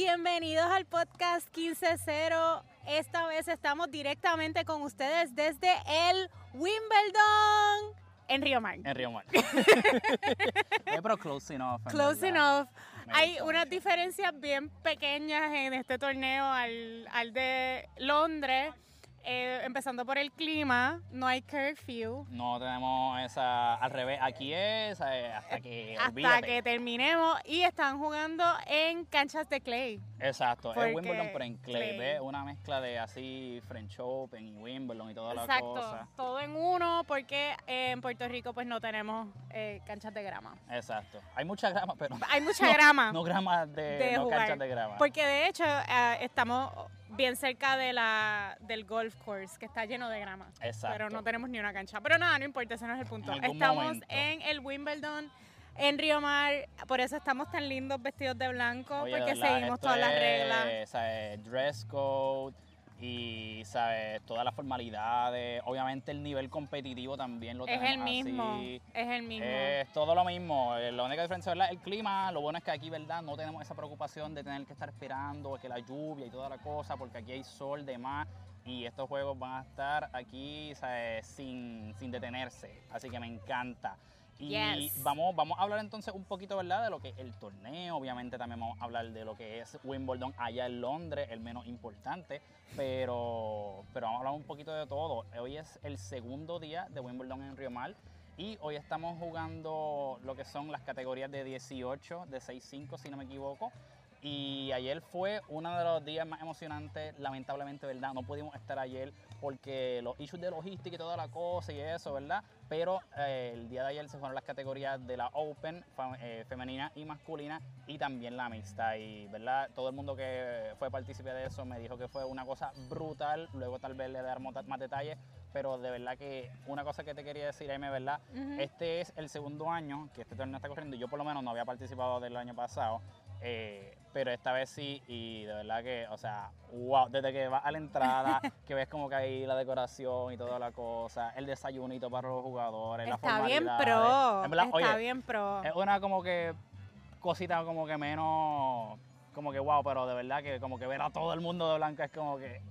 Bienvenidos al podcast 15-0. Esta vez estamos directamente con ustedes desde el Wimbledon en Río Mar. En Río Mar. Eh, pero close enough. en Close verdad. enough. Me Hay unas diferencias bien pequeñas en este torneo al, al de Londres. Eh, empezando por el clima, no hay curfew. No tenemos esa. Al revés, aquí es eh, hasta que. Hasta olvídate. que terminemos y están jugando en canchas de clay. Exacto, porque es Wimbledon, pero en clay. clay. ¿ves? Una mezcla de así French Open y Wimbledon y toda la Exacto, cosa. todo en uno porque eh, en Puerto Rico pues no tenemos eh, canchas de grama. Exacto. Hay mucha grama, pero. Hay mucha grama No grama de. de no jugar. canchas de grama. Porque de hecho eh, estamos bien cerca de la, del golf course que está lleno de grama. Exacto. Pero no tenemos ni una cancha. Pero nada, no importa, ese no es el punto. En Estamos momento. en el Wimbledon. En Río Mar, por eso estamos tan lindos vestidos de blanco, Oye, porque verdad, seguimos todas las es, reglas. ¿sabes? Dress code y ¿sabes? todas las formalidades. Obviamente el nivel competitivo también lo Es tenemos el mismo, así. es el mismo. Es todo lo mismo. Eh, La única diferencia es el clima. Lo bueno es que aquí, ¿verdad? No tenemos esa preocupación de tener que estar esperando que la lluvia y toda la cosa, porque aquí hay sol de más y estos juegos van a estar aquí ¿sabes? Sin, sin detenerse. Así que me encanta. Y Yes. vamos, vamos a hablar entonces un poquito, ¿verdad? De lo que es el torneo. Obviamente también vamos a hablar de lo que es Wimbledon allá en Londres, el menos importante. Pero, pero vamos a hablar un poquito de todo. Hoy es el segundo día de Wimbledon en Río Mar. Y hoy estamos jugando lo que son las categorías de 18, de 6-5 si no me equivoco. Y ayer fue uno de los días más emocionantes, lamentablemente, ¿verdad? No pudimos estar ayer porque los issues de logística y toda la cosa y eso, ¿verdad? Pero eh, el día de ayer se fueron las categorías de la Open, eh, femenina y masculina, y también la mixta. Y, ¿verdad? Todo el mundo que fue partícipe de eso me dijo que fue una cosa brutal. Luego tal vez le dar mota- más detalles, pero de verdad que una cosa que te quería decir, Aime, ¿verdad? Este es el segundo año que este torneo está corriendo. Yo por lo menos no había participado del año pasado. Eh, pero esta vez sí, y de verdad que, o sea, wow, desde que vas a la entrada, que ves como que ahí la decoración y toda la cosa, el desayunito para los jugadores, la Está bien formalidades. pro. En verdad, está oye, bien pro. es una como que cosita como que menos, como que wow, pero de verdad que como que ver a todo el mundo de blanca es como que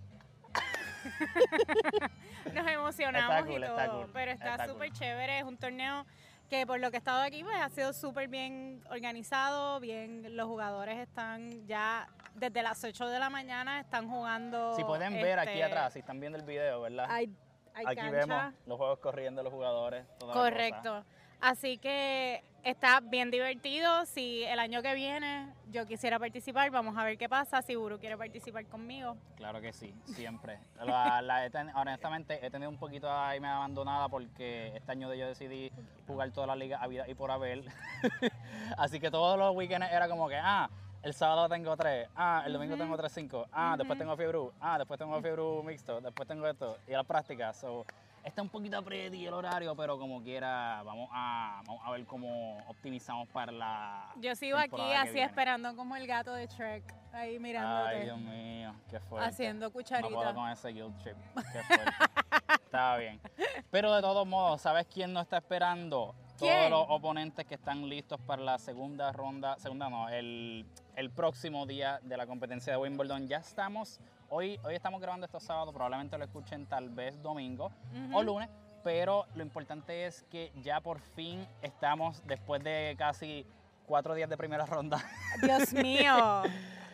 Nos emocionamos cool, y todo, está cool, pero está está súper cool. chévere. Es un torneo que por lo que he estado aquí pues, ha sido súper bien organizado, bien los jugadores están ya desde las 8 de la mañana están jugando. si pueden ver aquí este, atrás, si están viendo el video, ¿verdad? Hay, hay aquí cancha. vemos los juegos corriendo los jugadores. Correcto. Así que está bien divertido. Si el año que viene yo quisiera participar, vamos a ver qué pasa. Si Buru quiere participar conmigo. Claro que sí, siempre. La- la he ten- honestamente, he tenido un poquito ahí me abandonada porque este año yo decidí jugar toda la liga a vida y por haber. Así que todos los weekends era como que, ah, el sábado tengo tres, ah, el domingo Ujú. tengo tres cinco, ah, después Ujú. tengo fiebre, ah, después tengo fiebre mixto, después tengo esto, y la práctica. So, está un poquito pretty el horario, pero como quiera, vamos a, vamos a ver cómo optimizamos para la. Yo sigo aquí así viene. esperando como el gato de Shrek, ahí mirándote. Ay, Dios mío, qué fuerte. Haciendo No puedo cucharita. con ese guilt trip. Qué fuerte. está bien. Pero de todos modos, ¿sabes quién no está esperando? ¿Quién? Todos los oponentes que están listos para la segunda ronda, segunda no, el, el próximo día de la competencia de Wimbledon. Ya estamos, hoy, hoy estamos grabando esto sábado, probablemente lo escuchen tal vez domingo o lunes, pero lo importante es que ya por fin estamos, después de casi cuatro días de primera ronda, Dios mío.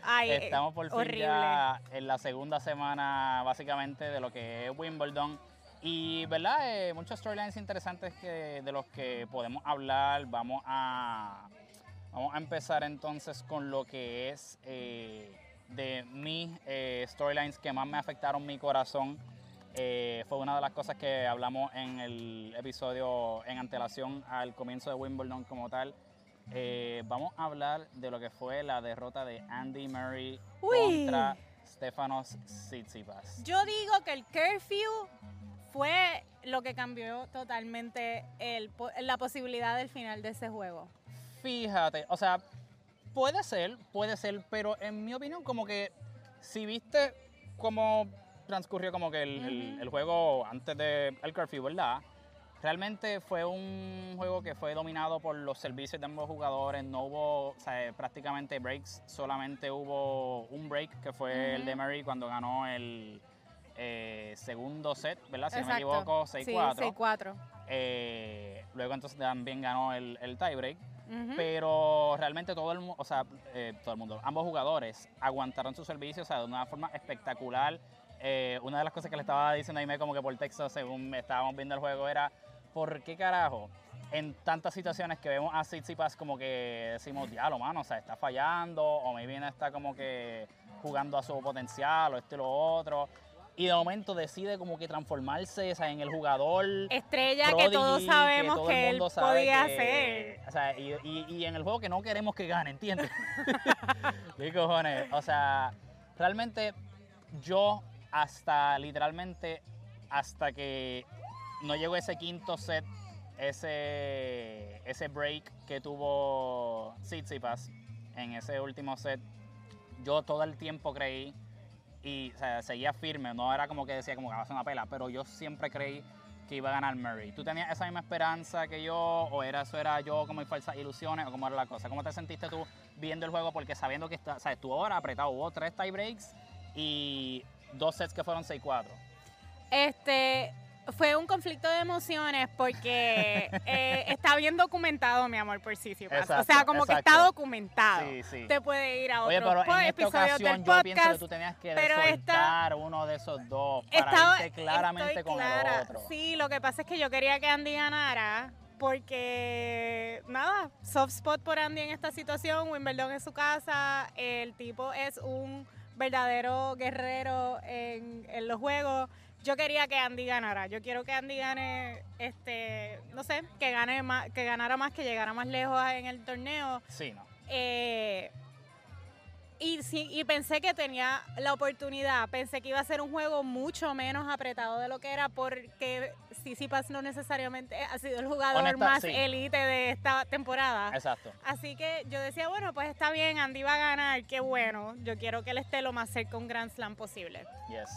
Ay, Estamos por fin horrible. ya en la segunda semana básicamente de lo que es Wimbledon. Y, ¿verdad? Eh, muchos storylines interesantes que, de los que podemos hablar. Vamos a, vamos a empezar entonces con lo que es eh, de mis eh, storylines que más me afectaron mi corazón. Eh, fue una de las cosas que hablamos en el episodio en antelación al comienzo de Wimbledon como tal. Eh, vamos a hablar de lo que fue la derrota de Andy Murray Uy. contra Stefanos Tsitsipas. Yo digo que el curfew fue lo que cambió totalmente el, la posibilidad del final de ese juego. Fíjate, o sea, puede ser, puede ser, pero en mi opinión como que si viste cómo transcurrió como que el, el- el juego antes del curfew, ¿verdad? Realmente fue un juego que fue dominado por los servicios de ambos jugadores. No hubo o sea, prácticamente breaks, solamente hubo un break que fue el de. Murray cuando ganó el eh, segundo set, ¿verdad? Si no me equivoco, Sí, 6-4. 6-4. Eh, luego entonces también ganó el, el tiebreak. Pero realmente todo el mundo, o sea, eh, todo el mundo, ambos jugadores aguantaron su servicio, o sea, de una forma espectacular. Eh, una de las cosas que le estaba diciendo a Aime como que por texto, según estábamos viendo el juego, era, ¿por qué carajo? En tantas situaciones que vemos a Tsitsipas como que decimos, diablo, mano, o sea, está fallando, o maybe no está como que jugando a su potencial, o esto y lo otro. Y de momento decide como que transformarse o sea, en el jugador Estrella que todos sabemos todo que, el él mundo sabe podía que- hacer. O sea, y, y- y en el juego que no queremos que gane, ¿entiendes? ¿Qué cojones? O sea, realmente yo hasta literalmente hasta que no llegó ese quinto set, ese, ese break que tuvo Tsitsipas en ese último set, yo todo el tiempo creí y seguía firme, no era como que decía como que va a ser una pela, pero yo siempre creí que iba a ganar Murray. ¿Tú tenías esa misma esperanza que yo o era eso era yo como falsas ilusiones o cómo era la cosa? ¿Cómo te sentiste tú viendo el juego porque sabiendo que está, o sea, estuvo ahora apretado, hubo tres tie breaks y dos sets que fueron 6-4? Este fue un conflicto de emociones porque eh, está bien documentado, mi amor, por Sissipas. O sea, Exacto, como que está documentado. Sí, sí. Te puede ir a Oye, otros pero po- en esta episodios ocasión del yo pienso que podcast. tú tenías que pero esta- uno de esos dos para Estaba- irte claramente con clara. el otro. Sí, lo que pasa es que yo quería que Andy ganara porque, nada, soft spot por Andy en esta situación, Wimbledon es su casa, el tipo es un verdadero guerrero en, en los juegos. Yo quería que Andy ganara. Yo quiero que Andy gane, este, no sé, que gane más, que ganara más, que llegara más lejos en el torneo. Sí, no. Eh, y, sí, y pensé que tenía la oportunidad, pensé que iba a ser un juego mucho menos apretado de lo que era porque Sissipas no necesariamente ha sido el jugador Honesta, más sí. élite de esta temporada. Exacto. Así que yo decía, bueno, pues está bien, Andy va a ganar, qué bueno. Yo quiero que él esté lo más cerca a un Grand Slam posible. Yes.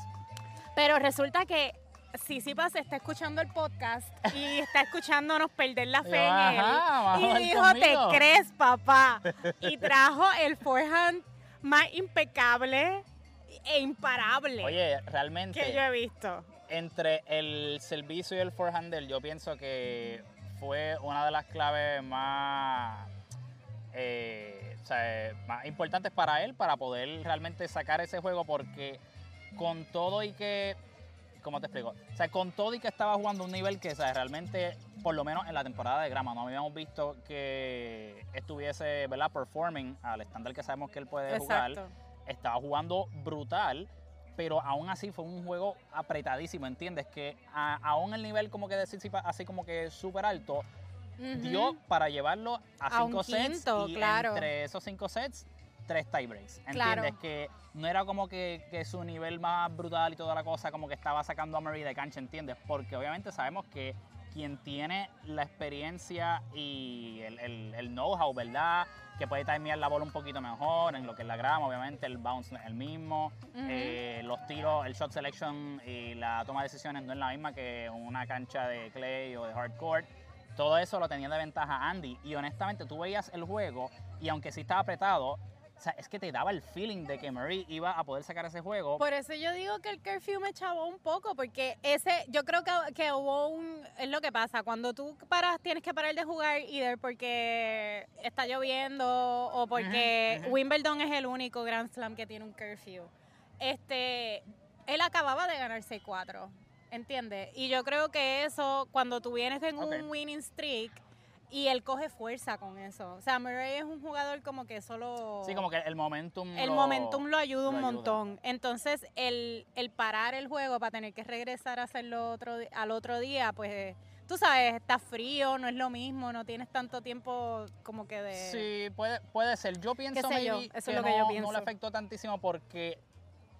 Pero resulta que Sissipas está escuchando el podcast y está escuchándonos perder la fe en él. Y dijo, conmigo". te crees, papá. Y trajo el forehand más impecable e imparable Oye, realmente que yo he visto. entre el servicio y el forehander, yo pienso que fue una de las claves más, eh, o sea, más importantes para él para poder realmente sacar ese juego porque con todo y que, ¿cómo te explico? O sea, con todo y que estaba jugando un nivel que o sea, realmente, por lo menos en la temporada de grama, no habíamos visto que estuviese, ¿verdad? Performing al estándar que sabemos que él puede jugar estaba jugando brutal, pero aún así fue un juego apretadísimo, ¿entiendes? Que a- aún el nivel como que de Tsitsipas así como que súper alto, dio para llevarlo a A un cinco sets y claro. entre esos cinco sets, tres tiebreaks, Claro. ¿entiendes? Que no era como que, que su nivel más brutal y toda la cosa como que estaba sacando a Murray de cancha, ¿entiendes? Porque obviamente sabemos que quien tiene la experiencia y el, el- el know-how, ¿verdad? Que puede timear la bola un poquito mejor en lo que es la grama, obviamente el bounce no es el mismo, eh, los tiros, el shot selection y la toma de decisiones no es la misma que una cancha de clay o de hardcore. Todo eso lo tenía de ventaja Andy. Y honestamente, tú veías el juego y aunque sí estaba apretado, o sea, es que te daba el feeling de que Murray iba a poder sacar ese juego. Por eso yo digo que el curfew me chavó un poco, porque ese, yo creo que, que hubo un, es lo que pasa, cuando tú paras, tienes que parar de jugar either porque está lloviendo o porque. Wimbledon es el único Grand Slam que tiene un curfew. Este, él acababa de ganar 6-4, ¿entiendes? Y yo creo que eso, cuando tú vienes en Ok. un winning streak, y él coge fuerza con eso. O sea, Murray es un jugador como que solo... Sí, como que el momentum. El lo- momentum lo ayuda un lo ayuda. montón. Entonces, el, el parar el juego para tener que regresar a hacerlo otro, al otro día, pues, tú sabes, está frío, no es lo mismo, no tienes tanto tiempo como que de... Sí, puede, puede ser. Yo pienso sé yo, eso es que, lo que no, yo no pienso. le afectó tantísimo porque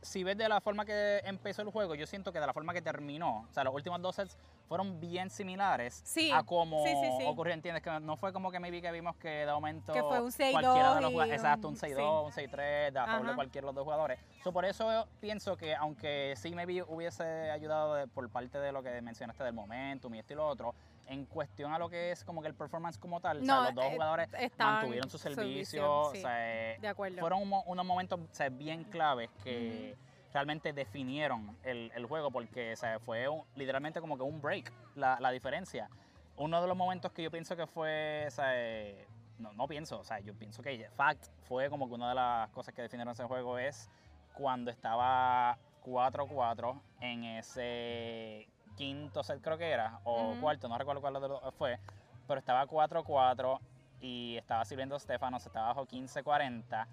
si ves de la forma que empezó el juego, yo siento que de la forma que terminó, o sea, los últimos dos sets fueron bien similares Sí, a como sí, sí, ocurrió, ¿entiendes? Que no fue como que maybe que vimos que de momento Que fue un 6-2 cualquiera de los jugadores, exacto, un- un 6-2, un 6-3, de a de cualquiera de los dos jugadores. So, por eso yo pienso que aunque sí maybe hubiese ayudado de- por parte de lo que mencionaste del momentum y esto y lo otro, en cuestión a lo que es como que el performance como tal, o sea, No, los dos eh, jugadores mantuvieron su servicio, servicio, sí, o sea, eh, de acuerdo. fueron un mo- unos momentos o sea, bien claves que realmente definieron el, el juego porque o sea, fue un- literalmente como que un break la, la diferencia. Uno de los momentos que yo pienso que fue, o sea, eh, no, no pienso, o sea, yo pienso que fact fue como que una de las cosas que definieron ese juego es cuando estaba 4-4 en ese quinto set creo que era, o Ujú. cuarto, no recuerdo cuál fue, pero estaba 4-4 y estaba sirviendo Stefano, se estaba bajo 15-40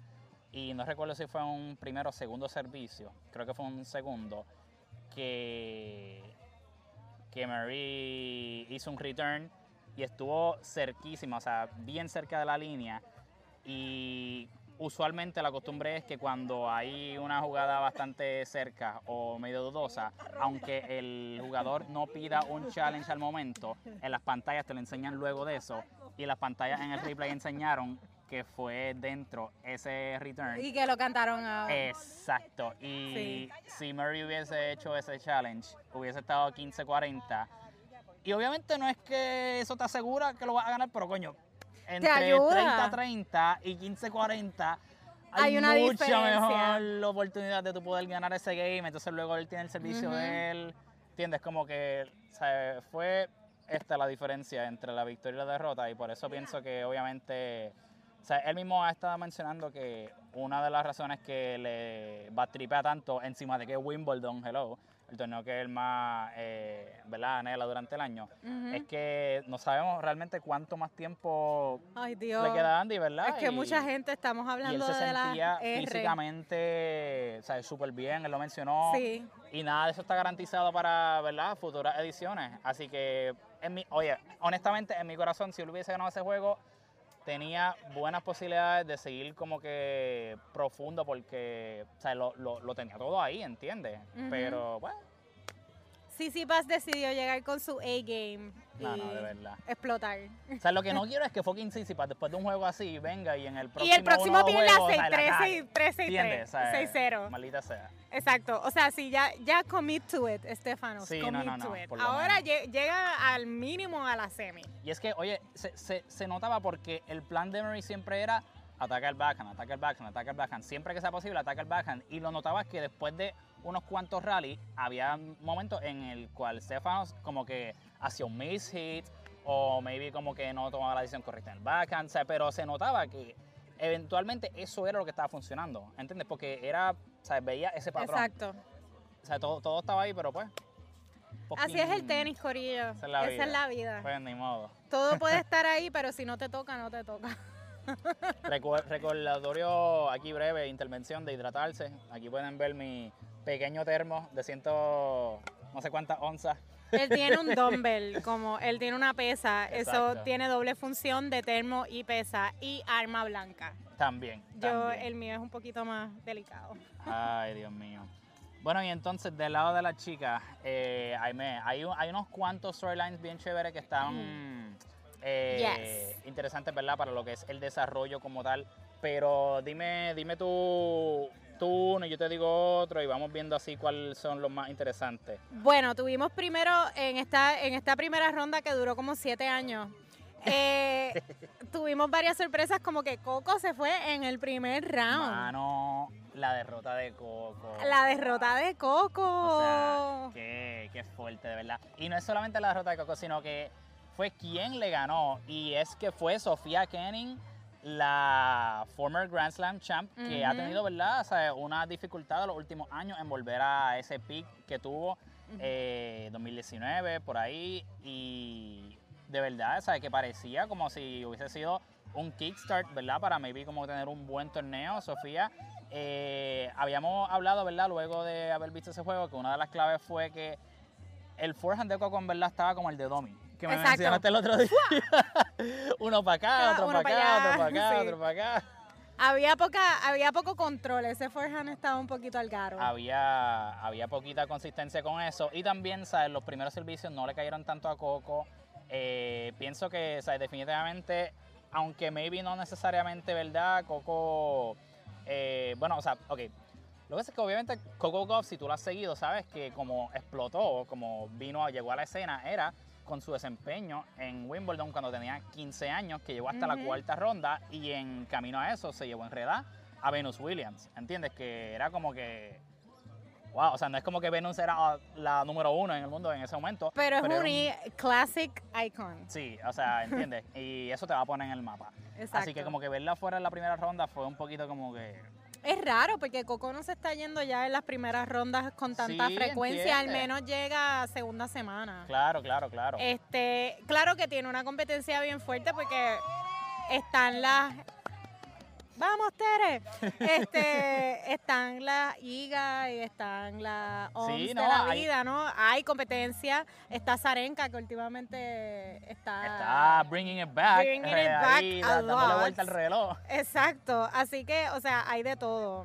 y no recuerdo si fue un primero o segundo servicio, creo que fue un segundo, que, que Mary hizo un return y estuvo cerquísima, o sea, bien cerca de la línea y usualmente la costumbre es que cuando hay una jugada bastante cerca o medio dudosa, aunque el jugador no pida un challenge al momento, en las pantallas te lo enseñan luego de eso y las pantallas en el replay enseñaron que fue dentro ese return. Y que lo cantaron a... Exacto. Y Sí. si Murray hubiese hecho ese challenge, hubiese estado 15-40. Y obviamente no es que eso te asegura que lo vas a ganar, pero coño, entre ayuda. 30-30 y 15-40 Hay hay, una mucha diferencia. mejor oportunidad de tú poder ganar ese game. Entonces luego él tiene el servicio Ujú. de él. ¿Entiendes? Como que sea, fue esta la diferencia entre la victoria y la derrota. Y por eso pienso que obviamente... O sea, él mismo ha estado mencionando que una de las razones que le va a tripea tanto encima de que Wimbledon, hello, el torneo que él más, eh, ¿verdad?, anhela durante el año, es que no sabemos realmente cuánto más tiempo Ay, le queda a Andy, ¿verdad? Es que Y- mucha gente, estamos y él hablando se de la sentía R. físicamente, o sea, súper bien, él lo mencionó. Sí. Y nada de eso está garantizado para, ¿verdad?, futuras ediciones. Así que, en mi, oye, honestamente, en mi corazón, si él hubiese ganado ese juego, tenía buenas posibilidades de seguir como que profundo porque, o sea, lo, lo- lo tenía todo ahí, ¿entiendes? Pero, bueno, Sisi Paz decidió llegar con su A-game y no, no, de verdad. explotar. O sea, lo que no quiero es que fucking Tsitsipas después de un juego así venga y en el próximo y el próximo sea, la 6-3 cague. y 3 ¿Entiendes? O sea, 6-0. Maldita sea. Exacto. O sea, si ya, ya commit to it, Estefanos. Sí, no, commit no, no, to it. Ahora menos. llega al mínimo a la semi. Y es que, oye, se, se- se notaba porque el plan de Murray siempre era ataca el backhand, ataca el backhand, ataca el backhand. Siempre que sea posible, ataca el backhand. Y lo notabas que después de unos cuantos rallies, había momentos en el cual Stefanos como que hacía un miss hit o maybe como que no tomaba la decisión correcta en el backhand. pero se notaba que eventualmente eso era lo que estaba funcionando. ¿Entiendes? Porque era, veía ese patrón. Exacto. O sea, todo, todo estaba ahí, pero pues. Así es el poquín- tenis, Corillo. Esa es la vida. es la vida. Pues ni modo. Todo puede estar ahí, pero si no te toca, no te toca. Recordatorio aquí breve, intervención de hidratarse. Aquí pueden ver mi pequeño termo de ciento no sé cuántas onzas. Él tiene un dumbbell, como él tiene una pesa. Eso tiene doble función de termo y pesa y arma blanca. También. Yo, también. el mío es un poquito más delicado. Ay, Dios mío. Bueno, y entonces del lado de las chicas, eh, Aimee, hay, un- hay unos cuantos storylines bien chéveres que están eh, Yes. interesantes, ¿verdad? Para lo que es el desarrollo como tal. Pero dime, dime tú uno y yo te digo otro y vamos viendo así cuáles son los más interesantes. Bueno, tuvimos primero en esta, en esta primera ronda que duró como siete años. eh, tuvimos varias sorpresas como que Coco se fue en el primer round. Mano, la derrota de Coco. La derrota de Coco. O sea, qué, qué fuerte, de verdad. Y no es solamente la derrota de Coco, sino que fue quien le ganó. Y es que fue Sofía Kenning, la former Grand Slam champ, que ha Ujú. tenido, ¿verdad? O sea, una dificultad en los últimos años en volver a ese pick que tuvo eh, 2019, por ahí. Y de verdad, ¿sabes? Que parecía como si hubiese sido un kickstart, ¿verdad? Para maybe como tener un buen torneo. Sofía, eh, habíamos hablado, ¿verdad? Luego de haber visto ese juego, que una de las claves fue que el forehand de Coco en verdad estaba como el de Domi. Que me Exacto. mencionaste el otro día. Uno para acá, otro para pa' acá, otro para acá, sí. otro para acá. Había poca, había poco control, ese forehand estaba un poquito al garo. había, había poquita consistencia con eso. Y también, ¿sabes? Los primeros servicios no le cayeron tanto a Coco. Eh, pienso que, ¿sabes? Definitivamente, aunque maybe no necesariamente, ¿verdad? Coco, eh, bueno, o sea, ok. Lo que pasa es que obviamente Coco Goff, si tú lo has seguido, sabes que como explotó, como vino, llegó a la escena, era con su desempeño en Wimbledon cuando tenía 15 años, que llegó hasta la cuarta ronda y en camino a eso se llevó enredada a Venus Williams, ¿entiendes? Que era como que, wow, o sea, no es como que Venus era la número uno en el mundo en ese momento. Pero es un classic icon. Sí, o sea, ¿entiendes? y eso te va a poner en el mapa. Exacto. Así que como que verla fuera en la primera ronda fue un poquito como que... Es raro porque Coco no se está yendo ya en las primeras rondas con tanta Sí, frecuencia, al menos llega a segunda semana. Claro, claro, claro. Este, claro que tiene una competencia bien fuerte porque están las Vamos, Tere. Este, están las Iga y están las OMS Sí, de la hay- vida, ¿no? Hay competencia. Está Zarenka, que últimamente está... Está bringing it back. Bringing it eh, back ahí, dándole vuelta al reloj. Exacto, así que, o sea, hay de todo.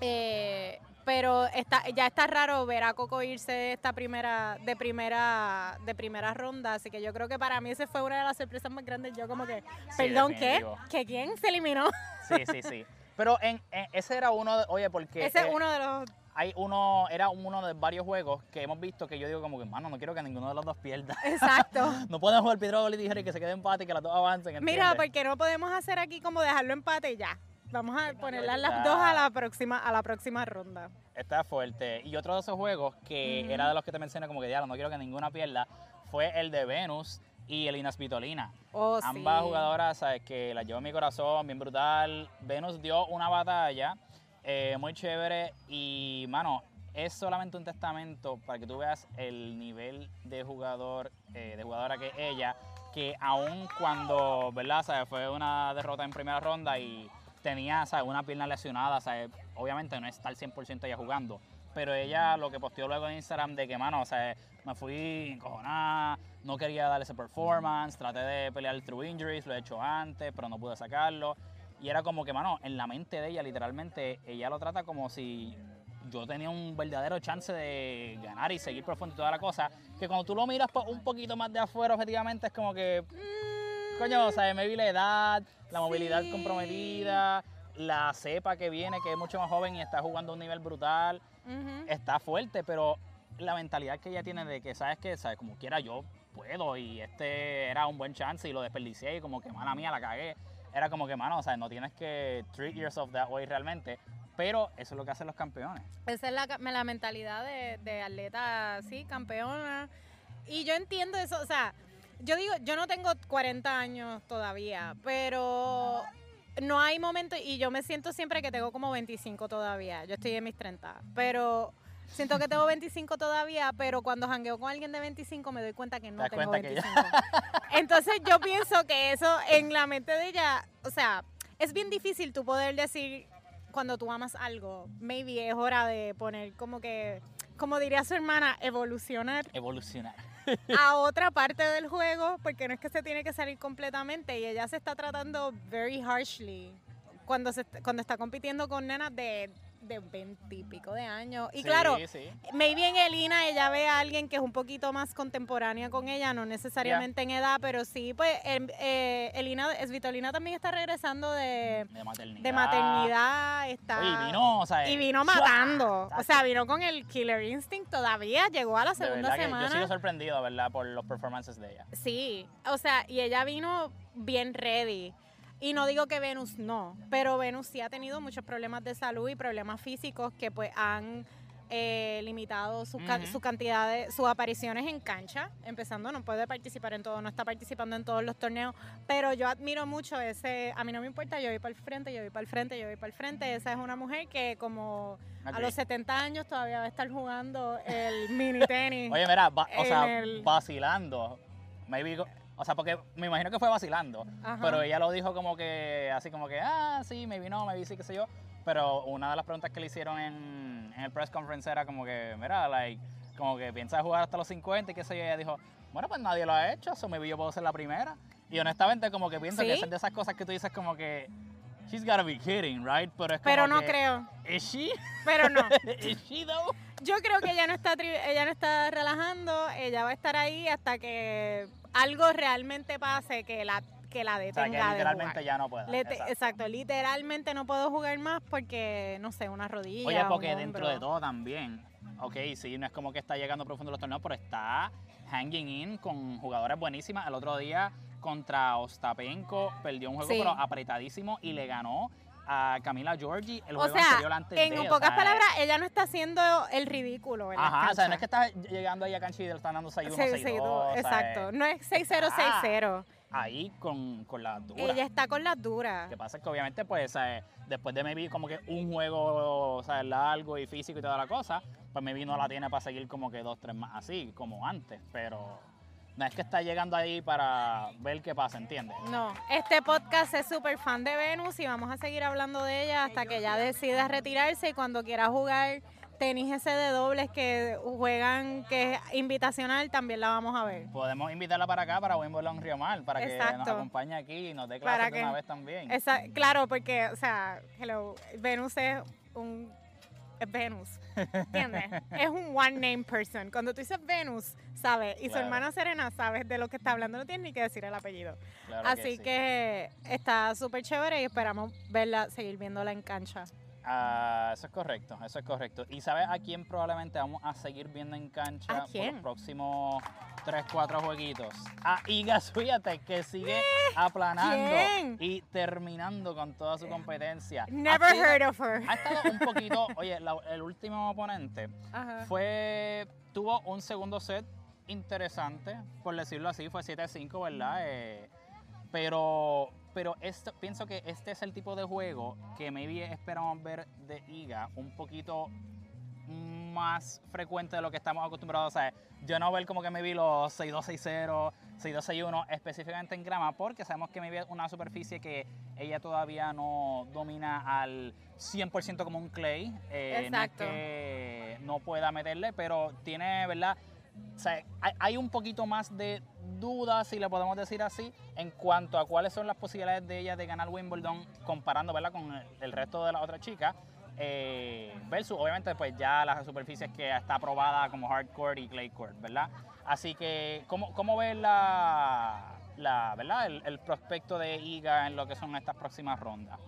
Eh, pero está, ya está raro ver a Coco irse de esta primera, de primera, de primera ronda, así que yo creo que para mí ese fue una de las sorpresas más grandes. Yo como que, Sí, perdón, ¿qué? ¿Que quién se eliminó? Sí, sí, sí. Pero en, en- ese era uno, de, oye, porque ese eh, es uno de los... hay uno, era uno de varios juegos que hemos visto que yo digo como que, mano, no quiero que ninguno de los dos pierda. Exacto. no pueden jugar piedra bola y tijera y que se quede empate y que las dos avancen, Mira, ¿entiendes? porque no podemos hacer aquí como dejarlo empate y ya. Vamos a ponerlas las Ya. dos a la próxima, a la próxima ronda. Está fuerte. Y otro de esos juegos que era de los que te mencioné como que, diablo, no quiero que ninguna pierda, fue el de Venus y el Inas Vitolina. Oh, Ambas sí. jugadoras, sabes que las llevo en mi corazón, bien brutal. Venus dio una batalla eh, muy chévere y, mano, es solamente un testamento para que tú veas el nivel de jugador, eh, de jugadora que es ella, que aun cuando, ¿verdad? ¿sabes? Fue una derrota en primera ronda y tenía, ¿sabes? Una pierna lesionada, ¿sabes? Obviamente no está al 100% ella jugando, pero ella lo que posteó luego en Instagram de que, mano, o sea, me fui encojonada, no quería dar ese performance, traté de pelear through injuries, lo he hecho antes, pero no pude sacarlo. Y era como que, mano, en la mente de ella, literalmente, ella lo trata como si yo tenía un verdadero chance de ganar y seguir profundo y toda la cosa. Que cuando tú lo miras un poquito más de afuera, objetivamente, es como que, Mm, coño, o sea, maybe la edad, la movilidad Sí. comprometida, la cepa que viene, que es mucho más joven y está jugando a un nivel brutal ujú. está fuerte, pero la mentalidad que ella tiene de que, ¿sabes que ¿Sabes? Como quiera yo puedo y este era un buen chance y lo desperdicié y como que, mala mía, la cagué. Era como que, mano, o sea, no tienes que treat yourself that way realmente, pero eso es lo que hacen los campeones. Esa es la, la mentalidad de, de atleta, sí, campeona. Y yo entiendo eso, o sea, yo digo, yo no tengo 40 años todavía, pero no hay momento, y yo me siento siempre que tengo como 25 todavía, yo estoy en mis 30, pero siento que tengo 25 todavía, pero cuando jangueo con alguien de 25 me doy cuenta que no tengo cuenta que ya- 25. Entonces yo pienso que eso en la mente de ella, o sea, es bien difícil tú poder decir cuando tú amas algo, maybe es hora de poner como que, como diría su hermana, evolucionar Evolucionar. a otra parte del juego, porque no es que se tiene que salir completamente y ella se está tratando very harshly cuando, se, cuando está compitiendo con nenas de, de 20 y pico de años. Y Sí, claro, sí. Maybe en Elina ella ve a alguien que es un poquito más contemporánea con ella, no necesariamente en edad, pero sí, pues em- eh, Elina, Esvitolina también está regresando de, De maternidad. de maternidad, está... Oye, vino, o sea, y vino ¡shua! matando, o sea, vino con el Killer Instinct todavía, llegó a la segunda semana. yo sigo sorprendido, ¿verdad? Por los performances de ella. Sí, o sea, y ella vino bien ready. Y no digo que Venus no, pero Venus sí ha tenido muchos problemas de salud y problemas físicos que pues han eh, limitado su, ca- Ujú. su cantidad de sus apariciones en cancha. Empezando, no puede participar en todo, no está participando en todos los torneos, pero yo admiro mucho ese, a mí no me importa, yo voy para el frente, yo voy para el frente, yo voy para el frente. Esa es una mujer que como a los 70 años todavía va a estar jugando el mini tenis. Oye, mira, va- o sea, el- vacilando. Maybe, o sea, porque me imagino que fue vacilando. Ajá. Pero ella lo dijo como que, así como que, ah, sí, maybe no, maybe sí, qué sé yo. Pero una de las preguntas que le hicieron en, en el press conference era como que, mira, like, como que piensa jugar hasta los 50 y qué sé yo. Y ella dijo, bueno, pues nadie lo ha hecho, eso maybe yo puedo ser la primera. Y honestamente, como que pienso ¿Sí? que es de esas cosas que tú dices como que, she's gotta be kidding, right? Pero es como pero no que, creo, ¿Is she? pero no. ¿Is she though? Yo creo que ella no está ella no está relajando, ella va a estar ahí hasta que algo realmente pase que la que la O sea, detenga de literalmente jugar. ya no puede. Lite- exacto. literalmente no puedo jugar más porque, no sé, una rodilla. Oye, porque dentro de todo también, ok, sí, no es como que está llegando profundo los torneos, pero está hanging in con jugadores buenísimas. El otro día contra Ostapenko perdió un juego Sí. pero apretadísimo y le ganó a Camila Giorgi el O juego sea, anterior antes en de, o pocas sea, palabras, ella no está haciendo el ridículo, ¿verdad? Ajá, o sea, no es que está llegando ahí a cancha y le están dando 6-1, 6-2. exacto. No es 6-0-6-0. Ahí con, con la dura. Ella está con las duras. Lo que pasa es que obviamente, pues, ¿sabes? después de maybe como que un juego ¿sabes? largo y físico y toda la cosa, pues maybe no la tiene para seguir como que dos, tres más así, como antes. Pero no es que está llegando ahí para ver qué pasa, ¿entiendes? No, este podcast es súper fan de Venus y vamos a seguir hablando de ella hasta que ella decida retirarse y cuando quiera jugar tenis ese de dobles que juegan, que es invitacional, también la vamos a ver. Podemos invitarla para acá, para Wimbledon Río Mar, para que nos acompañe aquí y nos dé clases de que- una vez también. Esa, claro, porque, o sea, hello, Venus es un... Es Venus, ¿entiendes? es un one name person. Cuando tú dices Venus, sabes, y su hermana Serena sabes de lo que está hablando, no tienes ni que decir el apellido. Claro Así sí. que está súper chévere y esperamos verla, seguir viéndola en cancha. Ah, eso es correcto, eso es correcto. ¿Y sabes a quién probablemente vamos a seguir viendo en cancha ¿A por quién? los próximos 3, 4 jueguitos? A Iga Swiatek, que sigue aplanando ¿Quién? y terminando con toda su competencia. Never heard of her. Ha estado un poquito, oye, la- el último oponente Ajá. fue, tuvo un segundo set interesante, por decirlo así, fue 7-5, ¿verdad? Eh, pero pero esto, pienso que este es el tipo de juego que maybe esperamos ver de Iga un poquito más frecuente de lo que estamos acostumbrados a ver. Yo no ver como que maybe los 6-2-6-0, 6-2-6-1 específicamente en grama, porque sabemos que maybe es una superficie que ella todavía no domina al 100% como un clay. Eh, no es Exacto. que no pueda meterle, pero tiene, ¿verdad? O sea, hay, hay un poquito más de dudas, si le podemos decir así, en cuanto a cuáles son las posibilidades de ella de ganar Wimbledon comparando ¿verdad? con el, resto de las otras chicas. eh, versus, obviamente, pues ya las superficies que está aprobada como hardcore y clay court, ¿verdad? Así que, ¿cómo, cómo ves la, la, ¿verdad? El, el prospecto de IGA en lo que son estas próximas rondas?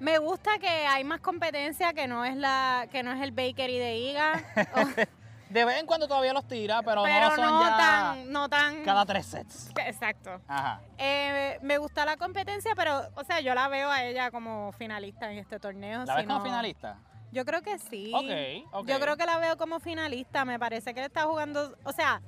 Me gusta que hay más competencia que no es la que no es el bakery de Iga, De vez en cuando todavía los tira, pero, pero no son no ya tan no tan cada tres sets. exacto. Ajá. Eh, me gusta la competencia, pero o sea, yo la veo a ella como finalista en este torneo. ¿La ves como finalista? Yo creo que sí. Ok, ok. Yo creo que la veo como finalista. Me parece que le está jugando. O sea,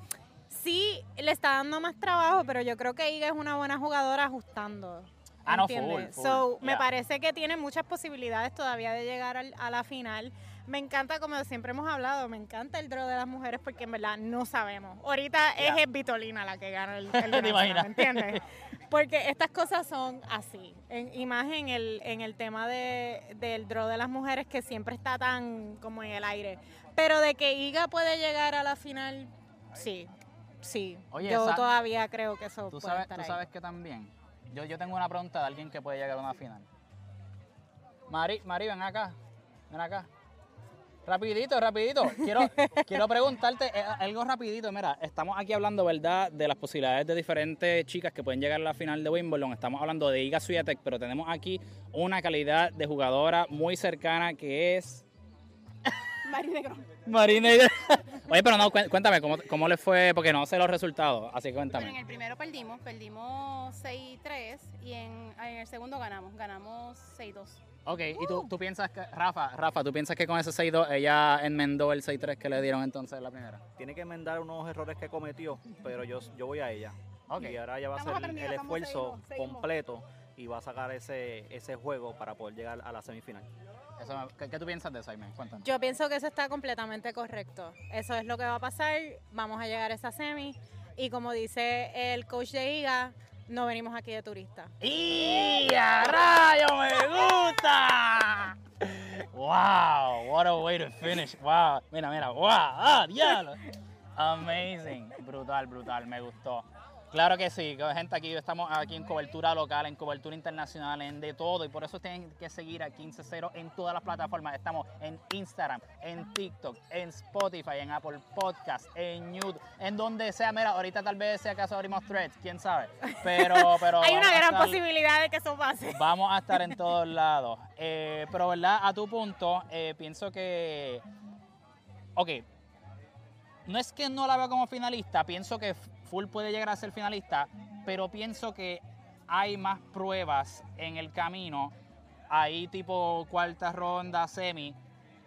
sí le está dando más trabajo, pero yo creo que Iga es una buena jugadora ajustando. Ah, no, full, full, So, me parece que tiene muchas posibilidades todavía de llegar al- a la final. Me encanta, como siempre hemos hablado, me encanta el draw de las mujeres porque en verdad no sabemos. Ahorita Yeah. es Vitolina la que gana el, el ¿Te imaginas? ¿entiendes? Porque estas cosas son así. En, y más en el, en el tema de, del draw de las mujeres que siempre está tan como en el aire. Pero de que Iga puede llegar a la final, sí. Sí. Oye, Yo todavía creo que eso Tú puede sabes, estar tú ahí. sabes que también. Yo, yo tengo una pregunta de alguien que puede llegar a una final. Mari, Mari, ven acá. Ven acá. Rapidito, rapidito. Quiero, quiero preguntarte eh, algo rapidito. Mira, estamos aquí hablando, ¿verdad?, de las posibilidades de diferentes chicas que pueden llegar a la final de Wimbledon. Estamos hablando de Iga Swiatek, pero tenemos aquí una calidad de jugadora muy cercana que es Marina. Oye, pero no, cué- cuéntame, ¿cómo, ¿cómo le fue? Porque no sé los resultados, así que cuéntame. Bueno, en el primero perdimos, perdimos 6-3 y en, en el segundo ganamos, ganamos 6-2. Ok, y tú, tú piensas que, Rafa, Rafa, ¿tú piensas que con ese 6-2 ella enmendó el 6-3 que le dieron entonces en la primera? Tiene que enmendar unos errores que cometió, pero yo, yo voy a ella. Ok. Y ahora ella va a Estamos hacer aprendiendo, el esfuerzo seguimos, seguimos. completo y va a sacar ese, ese juego para poder llegar a la semifinal. Eso ¿qué, qué tú piensas de eso? Cuéntanos. Yo pienso que eso está completamente correcto. Eso es lo que va a pasar. Vamos a llegar a esa semi. Y como dice el coach de IGA, no venimos aquí de turista. ¡Y a rayo me gusta! ¡Wow! What a way to finish. ¡Wow! Mira, mira, ¡wow! ¡Ah, diablo! Amazing. Brutal, brutal, me gustó. Claro que sí, gente, aquí estamos aquí en cobertura local, en cobertura internacional, en de todo, y por eso tienen que seguir a 15-0 en todas las plataformas. Estamos en Instagram, en TikTok, en Spotify, en Apple Podcast, en YouTube, en donde sea. Mira, ahorita tal vez sea acaso abrimos threads, quién sabe. Pero, pero Hay una gran estar- posibilidad de que eso pase. Vamos a estar en todos lados. Eh, pero, ¿verdad? A tu punto, eh, pienso que. Ok. No es que no la veo como finalista, pienso que Full puede llegar a ser finalista, pero pienso que hay más pruebas en el camino, ahí tipo cuarta ronda, semi,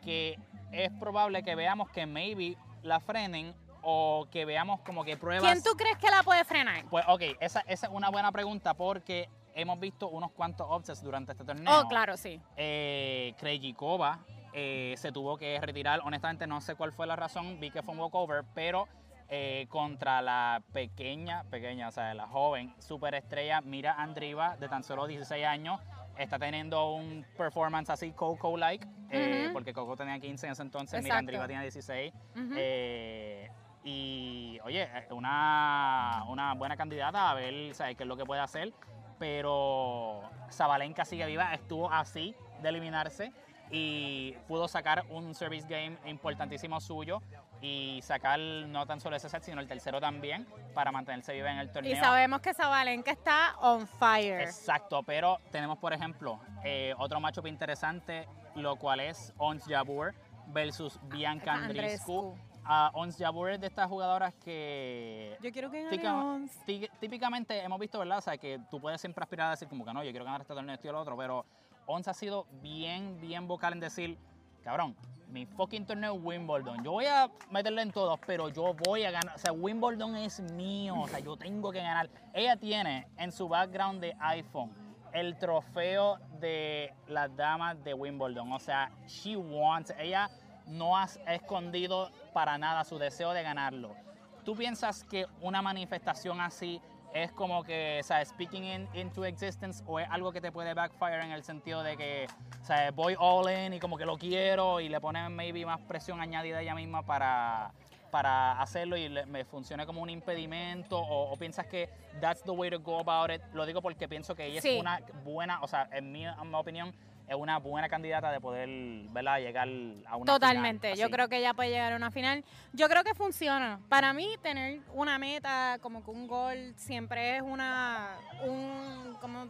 que es probable que veamos que maybe la frenen o que veamos como que pruebas. ¿Quién tú crees que la puede frenar? Pues ok, esa, esa es una buena pregunta porque hemos visto unos cuantos upsets durante este torneo. Oh, claro, sí. Eh, Krejcikova eh, se tuvo que retirar. Honestamente no sé cuál fue la razón, vi que fue un walkover, pero eh, contra la pequeña, pequeña, o sea, la joven superestrella Mira Andriva de tan solo 16 años. Está teniendo un performance así Coco-like, eh, porque Coco tenía 15 en ese entonces, Mira. Andriva tenía 16. Ujú. Eh, y oye, una, una buena candidata a ver ¿sabes? qué es lo que puede hacer. Pero Zabalenka sigue viva, estuvo así de eliminarse y pudo sacar un service game importantísimo suyo y sacar no tan solo ese set, sino el tercero también para mantenerse viva en el torneo. Y sabemos que Zabalenka está on fire. Exacto, pero tenemos, por ejemplo, eh, otro matchup interesante, lo cual es Ons Jabeur versus Bianca Andreescu. Ah, Ons Jabeur es de estas jugadoras que Yo quiero que gane Ons. típicamente hemos visto, ¿verdad? O sea, que tú puedes siempre aspirar a decir como que no, yo quiero ganar este torneo, esto y lo otro, pero Ons ha sido bien, bien vocal en decir, cabrón, mi fucking torneo Wimbledon. Yo voy a meterle en todos, pero yo voy a ganar. O sea, Wimbledon es mío. O sea, yo tengo que ganar. Ella tiene en su background de iPhone el trofeo de las damas de Wimbledon. O sea, she wants. Ella no ha escondido para nada su deseo de ganarlo. ¿Tú piensas que una manifestación así es como que, o sea, speaking in- into existence o es algo que te puede backfire en el sentido de que, o sea, voy all in y como que lo quiero y le ponen maybe más presión añadida ella misma para, para hacerlo y le- me funcione como un impedimento o, o piensas que that's the way to go about it? Lo digo porque pienso que ella Sí. es una buena, o sea, en mi, en mi opinión, es una buena candidata de poder, ¿verdad?, llegar a una Totalmente, final, yo así. creo que ella puede llegar a una final. Yo creo que funciona. Para mí tener una meta como que un gol siempre es una un como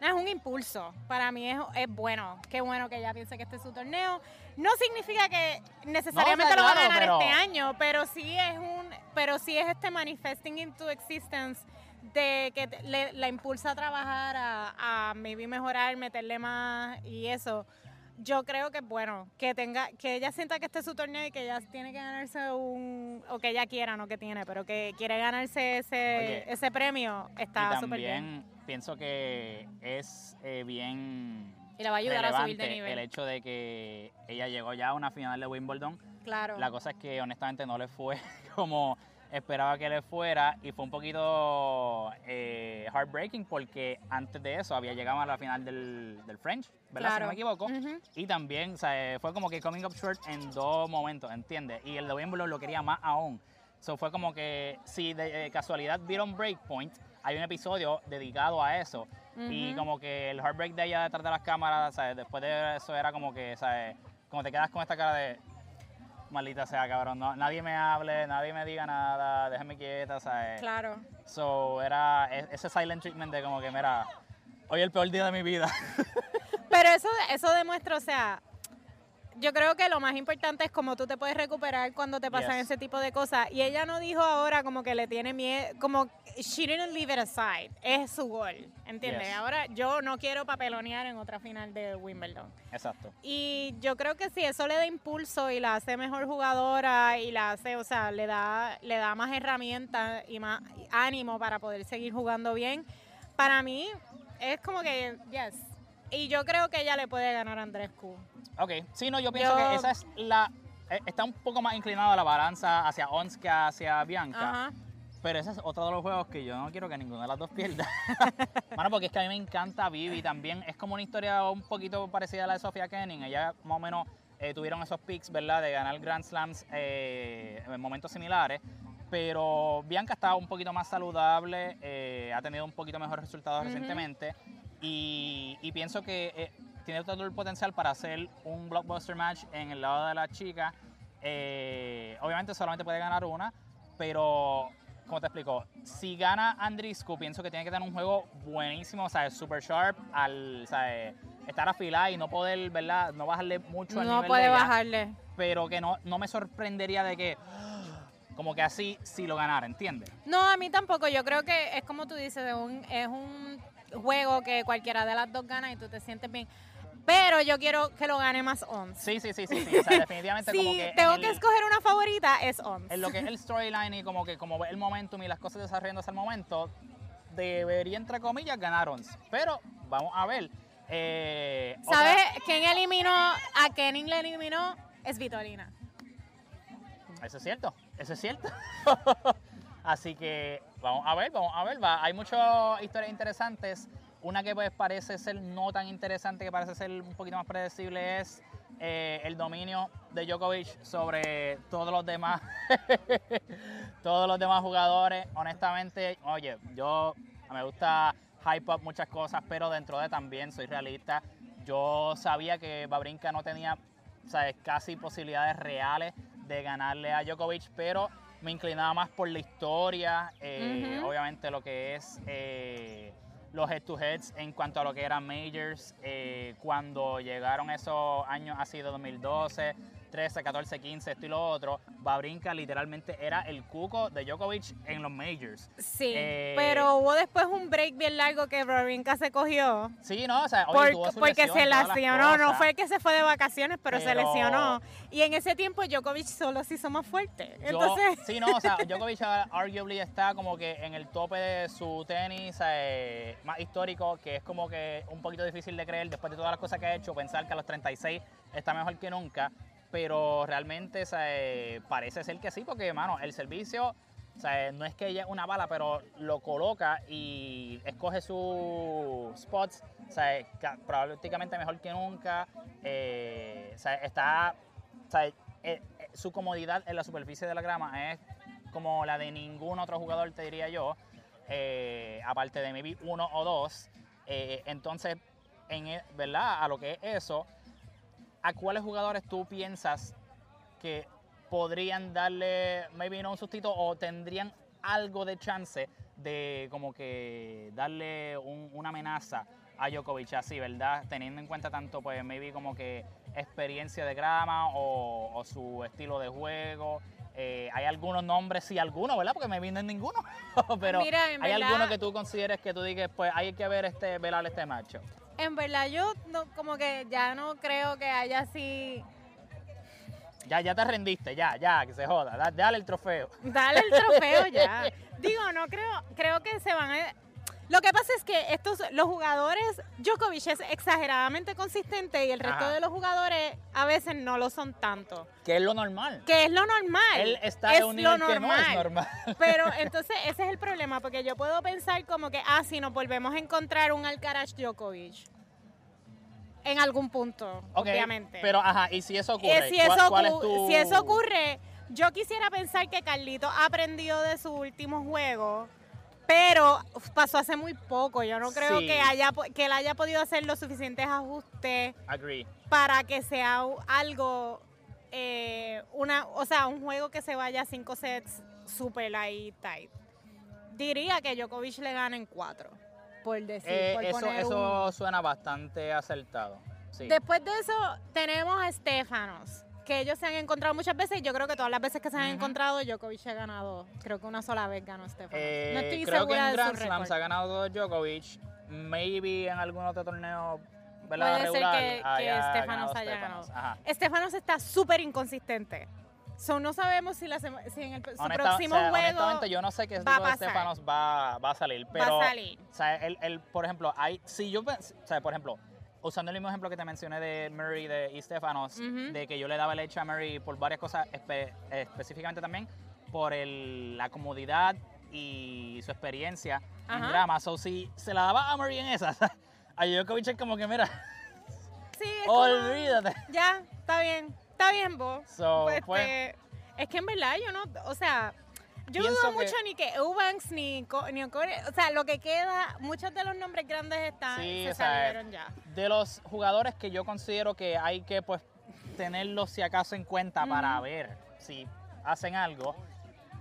no, es un impulso. Para mí es, es bueno. Qué bueno que ella piense que este es su torneo. No significa que necesariamente No, o sea, lo va a claro, ganar pero- este año, pero sí es un pero sí es este manifesting into existence de que le, la impulsa a trabajar, a, a maybe mejorar, meterle más y eso. Yo creo que bueno que tenga, que ella sienta que este es su torneo y que ella tiene que ganarse un, o que ella quiera, no que tiene, pero que quiere ganarse ese, Oye, ese premio, está súper bien. también pienso que es eh, bien Y la va a ayudar a subir de nivel. el hecho de que ella llegó ya a una final de Wimbledon. claro. La cosa es que honestamente no le fue como esperaba que le fuera y fue un poquito eh, heartbreaking porque antes de eso había llegado a la final del, del French, ¿verdad? Si no me equivoco. Ujú. Y también o sea, fue como que coming up short en dos momentos, ¿entiendes? Y el de Wimbledon lo quería más aún. So fue como que si de eh, casualidad vieron Breakpoint, hay un episodio dedicado a eso. Y Ujú. como que el heartbreak de ella detrás de las cámaras, ¿sabes? después de eso era como que, ¿sabes? Como te quedas con esta cara de, maldita sea, cabrón, no, nadie me hable, nadie me diga nada, déjame quieta, ¿sabes? Claro. So era e- ese silent treatment de como que, mira, hoy es el peor día de mi vida. Pero eso, eso demuestra, o sea, yo creo que lo más importante es cómo tú te puedes recuperar cuando te pasan Yes. ese tipo de cosas. Y ella no dijo ahora como que le tiene miedo, como she didn't leave it aside. Es su gol, ¿entiendes? Yes. Ahora yo no quiero papelonear en otra final de Wimbledon. Exacto. Y yo creo que si eso le da impulso y la hace mejor jugadora y la hace, o sea, le da, le da más herramientas y más ánimo para poder seguir jugando bien, para mí es como que, yes. Y yo creo que ella le puede ganar a Andrescu. Ok, sí, no, yo pienso Yo- que esa es la... eh, Está un poco más inclinada la balanza hacia Ons que hacia Bianca. Ajá. Pero ese es otro de los juegos que yo no quiero que ninguna de las dos pierda. Bueno, porque es que a mí me encanta Vivi también. Es como una historia un poquito parecida a la de Sofía Kenning. Ella más o menos eh, tuvieron esos picks, ¿verdad? De ganar Grand Slams eh, en momentos similares. Pero Bianca está un poquito más saludable, eh, ha tenido un poquito mejores resultados recientemente y, y pienso que eh, tiene todo el potencial para hacer un blockbuster match en el lado de la chica. Eh, obviamente solamente puede ganar una, pero como te explico, si gana Andriscu, pienso que tiene que tener un juego buenísimo, o sea, super sharp, al sea, estar afilada y no poder, ¿verdad? No bajarle mucho el No nivel de puede ella, bajarle. pero que no, no me sorprendería de que, como que así, si lo ganara, ¿entiendes? No, a mí tampoco. Yo creo que es como tú dices, es un, es un juego que cualquiera de las dos gana y tú te sientes bien. Pero yo quiero que lo gane más Ons. Sí, sí, sí, sí, sí, o sea, definitivamente como Si que... en tengo el- que escoger una favorita, es Ons. en lo que es el storyline y como que como el momentum y las cosas desarrollándose al momento, debería, entre comillas, ganar Ons. Pero vamos a ver. eh, otra- ¿Sabes quién eliminó? A Kenning le eliminó es Vitolina. Eso es cierto, eso es cierto. Así que vamos a ver, vamos a ver. Va. Hay muchas historias interesantes. Una que pues parece ser no tan interesante, que parece ser un poquito más predecible, es eh, el dominio de Djokovic sobre todos los demás, todos los demás jugadores. Honestamente, oye, yo me gusta hype up muchas cosas, pero dentro de también soy realista. Yo sabía que Babrinka no tenía ¿sabes? casi posibilidades reales de ganarle a Djokovic, pero me inclinaba más por la historia, eh, obviamente lo que es eh, los head to heads en cuanto a lo que eran majors, eh, cuando llegaron esos años así de 2012, 13, 14, 15, esto y lo otro, Babrinka literalmente era el cuco de Djokovic en los majors. Sí, Eh, pero hubo después un break bien largo que Babrinka se cogió. Sí, no, o sea, oye, Por- tuvo su porque lesión, se lesionó, no fue que se fue de vacaciones, pero, se lesionó. Y en ese tiempo Djokovic solo se hizo más fuerte. Yo- Entonces, sí, no, o sea, Djokovic arguably está como que en el tope de su tenis eh, más histórico, que es como que un poquito difícil de creer después de todas las cosas que ha hecho, pensar que a los 36 está mejor que nunca, pero realmente parece ser que sí, porque, mano, el servicio, no es que ella es una bala, pero lo coloca y escoge sus spots, ca- prácticamente mejor que nunca, eh, está, eh, eh, su comodidad en la superficie de la grama es como la de ningún otro jugador, te diría yo, aparte de maybe uno o dos. Entonces, en, e- ¿verdad? A lo que es eso, ¿a cuáles jugadores tú piensas que podrían darle, maybe no un sustito, o tendrían algo de chance de como que darle un- una amenaza a Djokovic así, ¿verdad? Teniendo en cuenta tanto, pues, maybe como que experiencia de grama o, o su estilo de juego. Eh, hay algunos nombres, sí, algunos, ¿verdad? Porque me vienen ninguno. Pero Mira, hay verdad- alguno que tú consideres que tú digas, pues hay que ver este, velar este macho. En verdad yo no, como que ya no creo que haya así... Ya, ya te rendiste, ya, ya, que se joda. da- Dale el trofeo. Dale el trofeo ya. Digo, no creo, creo que se van a... Lo que pasa es que estos, los jugadores, Djokovic es exageradamente consistente y el resto Ajá. de los jugadores a veces no lo son tanto. Que es lo normal. Que es lo normal. Él está es de un nivel lo que no es normal. normal. Pero entonces ese es el problema, porque yo puedo pensar como que, ah, si nos volvemos a encontrar un Alcaraz Djokovic en algún punto, obviamente. Pero, ajá, y si eso Eh, ocurre, si, ¿cuál, eso cuál es tu- si eso ocurre, yo quisiera pensar que Carlito ha aprendido de su último juego, pero pasó hace muy poco. Yo no creo Sí. que, haya, que él haya podido hacer los suficientes ajustes Agree. para que sea algo, eh, una, o sea, un juego que se vaya a cinco sets super ahí tight. Diría que Djokovic le gana en cuatro, por decir, Eh, por eso poner eso un- suena bastante acertado. Sí. Después de eso, tenemos a Stefanos, que ellos se han encontrado muchas veces y yo creo que todas las veces que se han encontrado, Djokovic ha ganado. Creo que una sola vez ganó Stefanos. Eh, no estoy creo que segura en de su Grand Slams ha ganado Djokovic. Maybe en algún otro torneo ¿verdad? Puede ser regular que- que haya Stefanos haya Stefanos. ganado. Stefanos está súper inconsistente. So, no sabemos si, la sema- si en el, su Honesta- próximo o sea, juego honestamente, yo no sé qué va a tipo de. Stefanos va, va a salir. Pero, va a salir. O sea, el, el- por ejemplo, hay, si yo, o sea, por ejemplo, usando el mismo ejemplo que te mencioné de Murray de, y Stefanos, de que yo le daba el hecho a Murray por varias cosas, espe- específicamente también por el- la comodidad y su experiencia en Ajá. drama. So, si se la daba a Murray en esas, a Djokovic es como que, mira, Sí, es como- olvídate. Ya, está bien. Está bien, vos. So, Pues, es que en verdad yo no, o sea, Yo pienso dudo que- mucho ni que Eubanks ni, Co- ni Ocore, o sea, lo que queda, muchos de los nombres grandes están, Sí, se o sea, salieron ya. de los jugadores que yo considero que hay que pues tenerlos si acaso en cuenta para ver si hacen algo.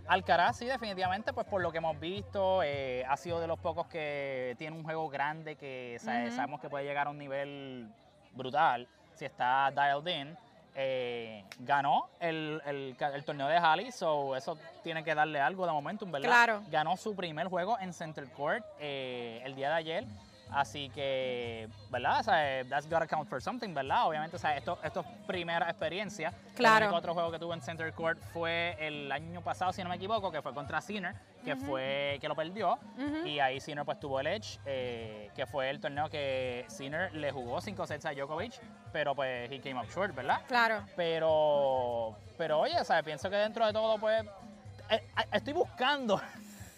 Alcaraz sí, definitivamente, pues por lo que hemos visto, eh, ha sido de los pocos que tiene un juego grande que sabemos que puede llegar a un nivel brutal si está dialed in. Eh, ganó el, el torneo de Halley, so eso tiene que darle algo de momentum, ¿verdad? Claro. Ganó su primer juego en Center Court eh, el día de ayer. Así que, ¿verdad? O sea, eh, that's gotta count for something, ¿verdad? Obviamente, o sea, esto, esto es primera experiencia. Claro. El único otro juego que tuvo en Center Court fue el año pasado, si no me equivoco, que fue contra Sinner, que Ujú. fue que lo perdió. Ujú. Y ahí Sinner pues tuvo el edge, eh, que fue el torneo que Sinner le jugó 5 sets a Djokovic, pero pues he came up short, ¿verdad? Claro. Pero, pero oye, o sea, pienso que dentro de todo, pues, eh, eh, estoy buscando.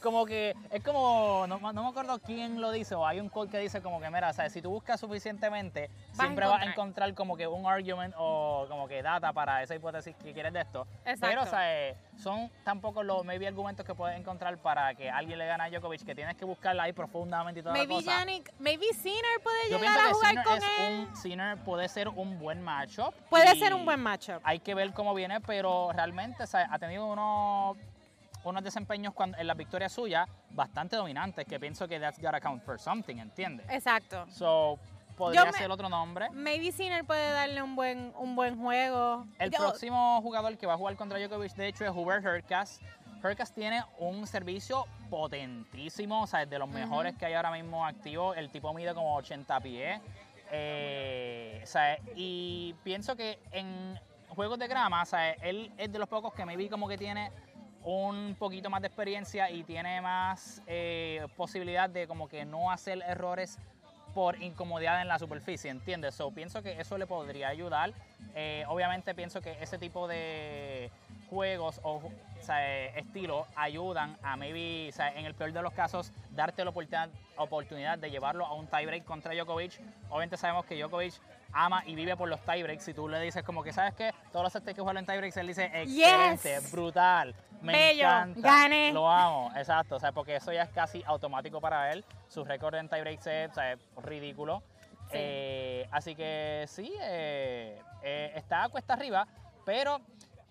Como que es como, no, no me acuerdo quién lo dice, o hay un quote que dice como que, mira, o sea, si tú buscas suficientemente, siempre vas a encontrar. como que un argument o como que data para esa hipótesis que quieres de esto. Exacto. Pero, o sea, eh, son tampoco los maybe argumentos que puedes encontrar para que alguien le gane a Djokovic, que tienes que buscarla ahí profundamente y toda Maybe la cosa. Yannick, maybe Sinner puede Yo llegar a jugar Sinner, con es él. un, Sinner puede ser un buen matchup. Puede ser un buen matchup. hay que ver cómo viene, pero realmente o sea, ha tenido unos, unos desempeños cuando, en las victorias suyas bastante dominantes, que pienso que that's gotta count for something, ¿entiendes? Exacto. So, podría me- ser otro nombre. Maybe Sinner puede darle un buen, un buen juego. El Yo- próximo jugador que va a jugar contra Djokovic, de hecho, es Hubert Hurkacz. Hurkacz tiene un servicio potentísimo, o sea, es de los Ujú. mejores que hay ahora mismo activo. El tipo mide como 80 pies. Eh, o sea, y pienso que en juegos de grama, o sea, él es de los pocos que me vi como que tiene un poquito más de experiencia y tiene más eh, posibilidad de como que no hacer errores por incomodidad en la superficie, ¿entiendes? So, pienso que eso le podría ayudar. Eh, obviamente pienso que ese tipo de juegos o, estilos ayudan a maybe, o sea, en el peor de los casos, darte la oportunidad, oportunidad de llevarlo a un tiebreak contra Djokovic. Obviamente sabemos que Djokovic ama y vive por los tiebreaks. Si tú le dices como que, ¿sabes qué? Todos los sets que juegan en tiebreaks, él dice, excelente, Yes. brutal, me Bello, encanta, gané. lo amo, exacto, o sea, porque eso ya es casi automático para él. Su récord en tiebreaks es o sea, es ridículo. Sí. Eh, así que sí, eh, eh, está a cuesta arriba, pero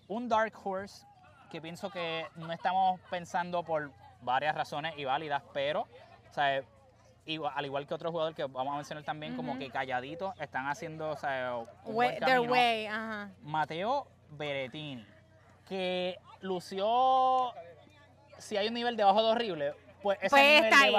un Dark Horse que pienso que no estamos pensando por varias razones y válidas, pero, o sea, igual- al igual que otro jugador que vamos a mencionar también, como que calladitos, están haciendo o sea, un Way- buen their way. Mateo Berettini, que lució, si hay un nivel debajo de horrible, pues ese Pues nivel está ahí.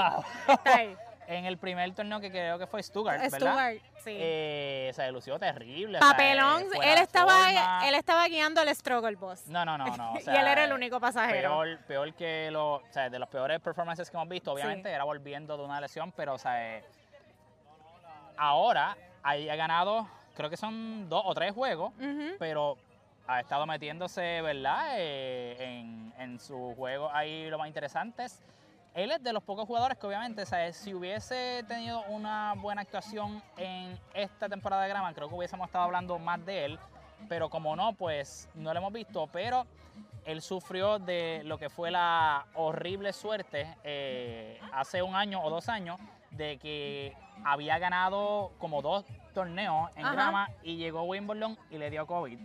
Está ahí. en el primer torneo que creo que fue Stuttgart, ¿verdad? Stuart, sí. Eh, se lució terrible. o sea, Papelón, fuera él estaba, forma. él estaba guiando el struggle boss. No, no, no, no. o y sea, él era el único pasajero. Peor, peor que lo, o sea, de los peores performances que hemos visto, obviamente, Sí. era volviendo de una lesión, pero, o sea, eh, ahora ahí ha ganado, creo que son dos o tres juegos, Ujú. pero ha estado metiéndose, ¿verdad? Eh, en, en su juego ahí lo más interesante es, él es de los pocos jugadores que obviamente, ¿sabes? si hubiese tenido una buena actuación en esta temporada de grama, creo que hubiésemos estado hablando más de él, pero como no, pues no lo hemos visto, pero él sufrió de lo que fue la horrible suerte eh, hace un año o dos años de que había ganado como dos torneos en Ajá. grama y llegó Wimbledon y le dio COVID.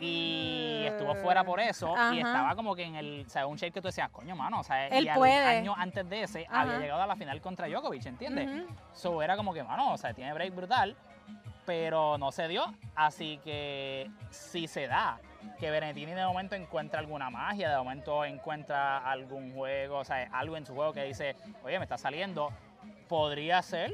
Y estuvo fuera por eso y estaba como que en el, o sea, un shape que tú decías, coño, mano, o sea, Él y al puede. año antes de ese había llegado a la final contra Djokovic, ¿entiendes? So era como que, mano, o sea, tiene break brutal, pero no se dio. Así que si se da que Benettini de momento encuentra alguna magia, de momento encuentra algún juego, o sea, algo en su juego que dice, oye, me está saliendo, podría ser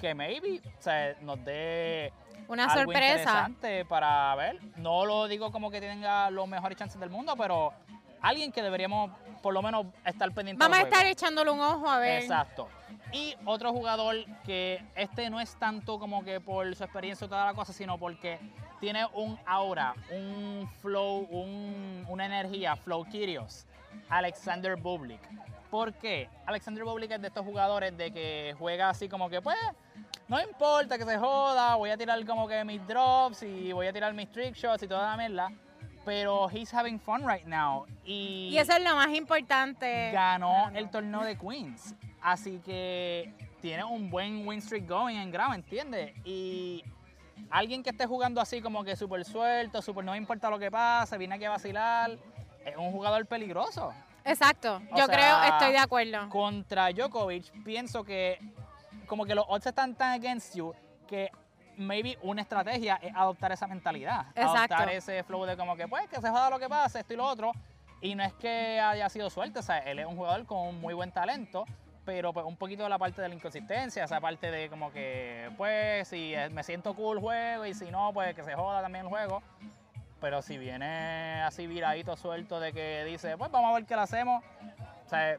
que maybe o sea, nos dé Una algo sorpresa. interesante para ver. No lo digo como que tenga los mejores chances del mundo, pero alguien que deberíamos por lo menos estar pendiente Vamos a estar echándole un ojo a ver. Exacto. Y otro jugador que este no es tanto como que por su experiencia y toda la cosa, sino porque tiene un aura, un flow, un- una energía, flow Kyrgios, Alexander Bublik. ¿Por qué? Alexander Bublik es de estos jugadores de que juega así como que pues no importa que se joda, voy a tirar como que mis drops y voy a tirar mis trick shots y toda la mierda. pero he's having fun right now. Y, Y eso es lo más importante. ganó el torneo de Queens. Así que tiene un buen win streak going en grado, ¿entiendes? Y alguien que esté jugando así como que súper suelto, súper no importa lo que pase, viene aquí a vacilar, es un jugador peligroso. Exacto, O yo sea, creo, estoy de acuerdo. Contra Djokovic, pienso que como que los odds están tan against you que maybe una estrategia es adoptar esa mentalidad. Exacto. Adoptar ese flow de como que pues que se joda lo que pase, esto y lo otro. Y no es que haya sido suerte, o sea, él es un jugador con muy buen talento, pero pues un poquito de la parte de la inconsistencia, esa parte de como que pues si me siento cool juego y si no, pues que se joda también el juego. Pero si viene así viradito suelto de que dice, pues vamos a ver qué le hacemos, o sea,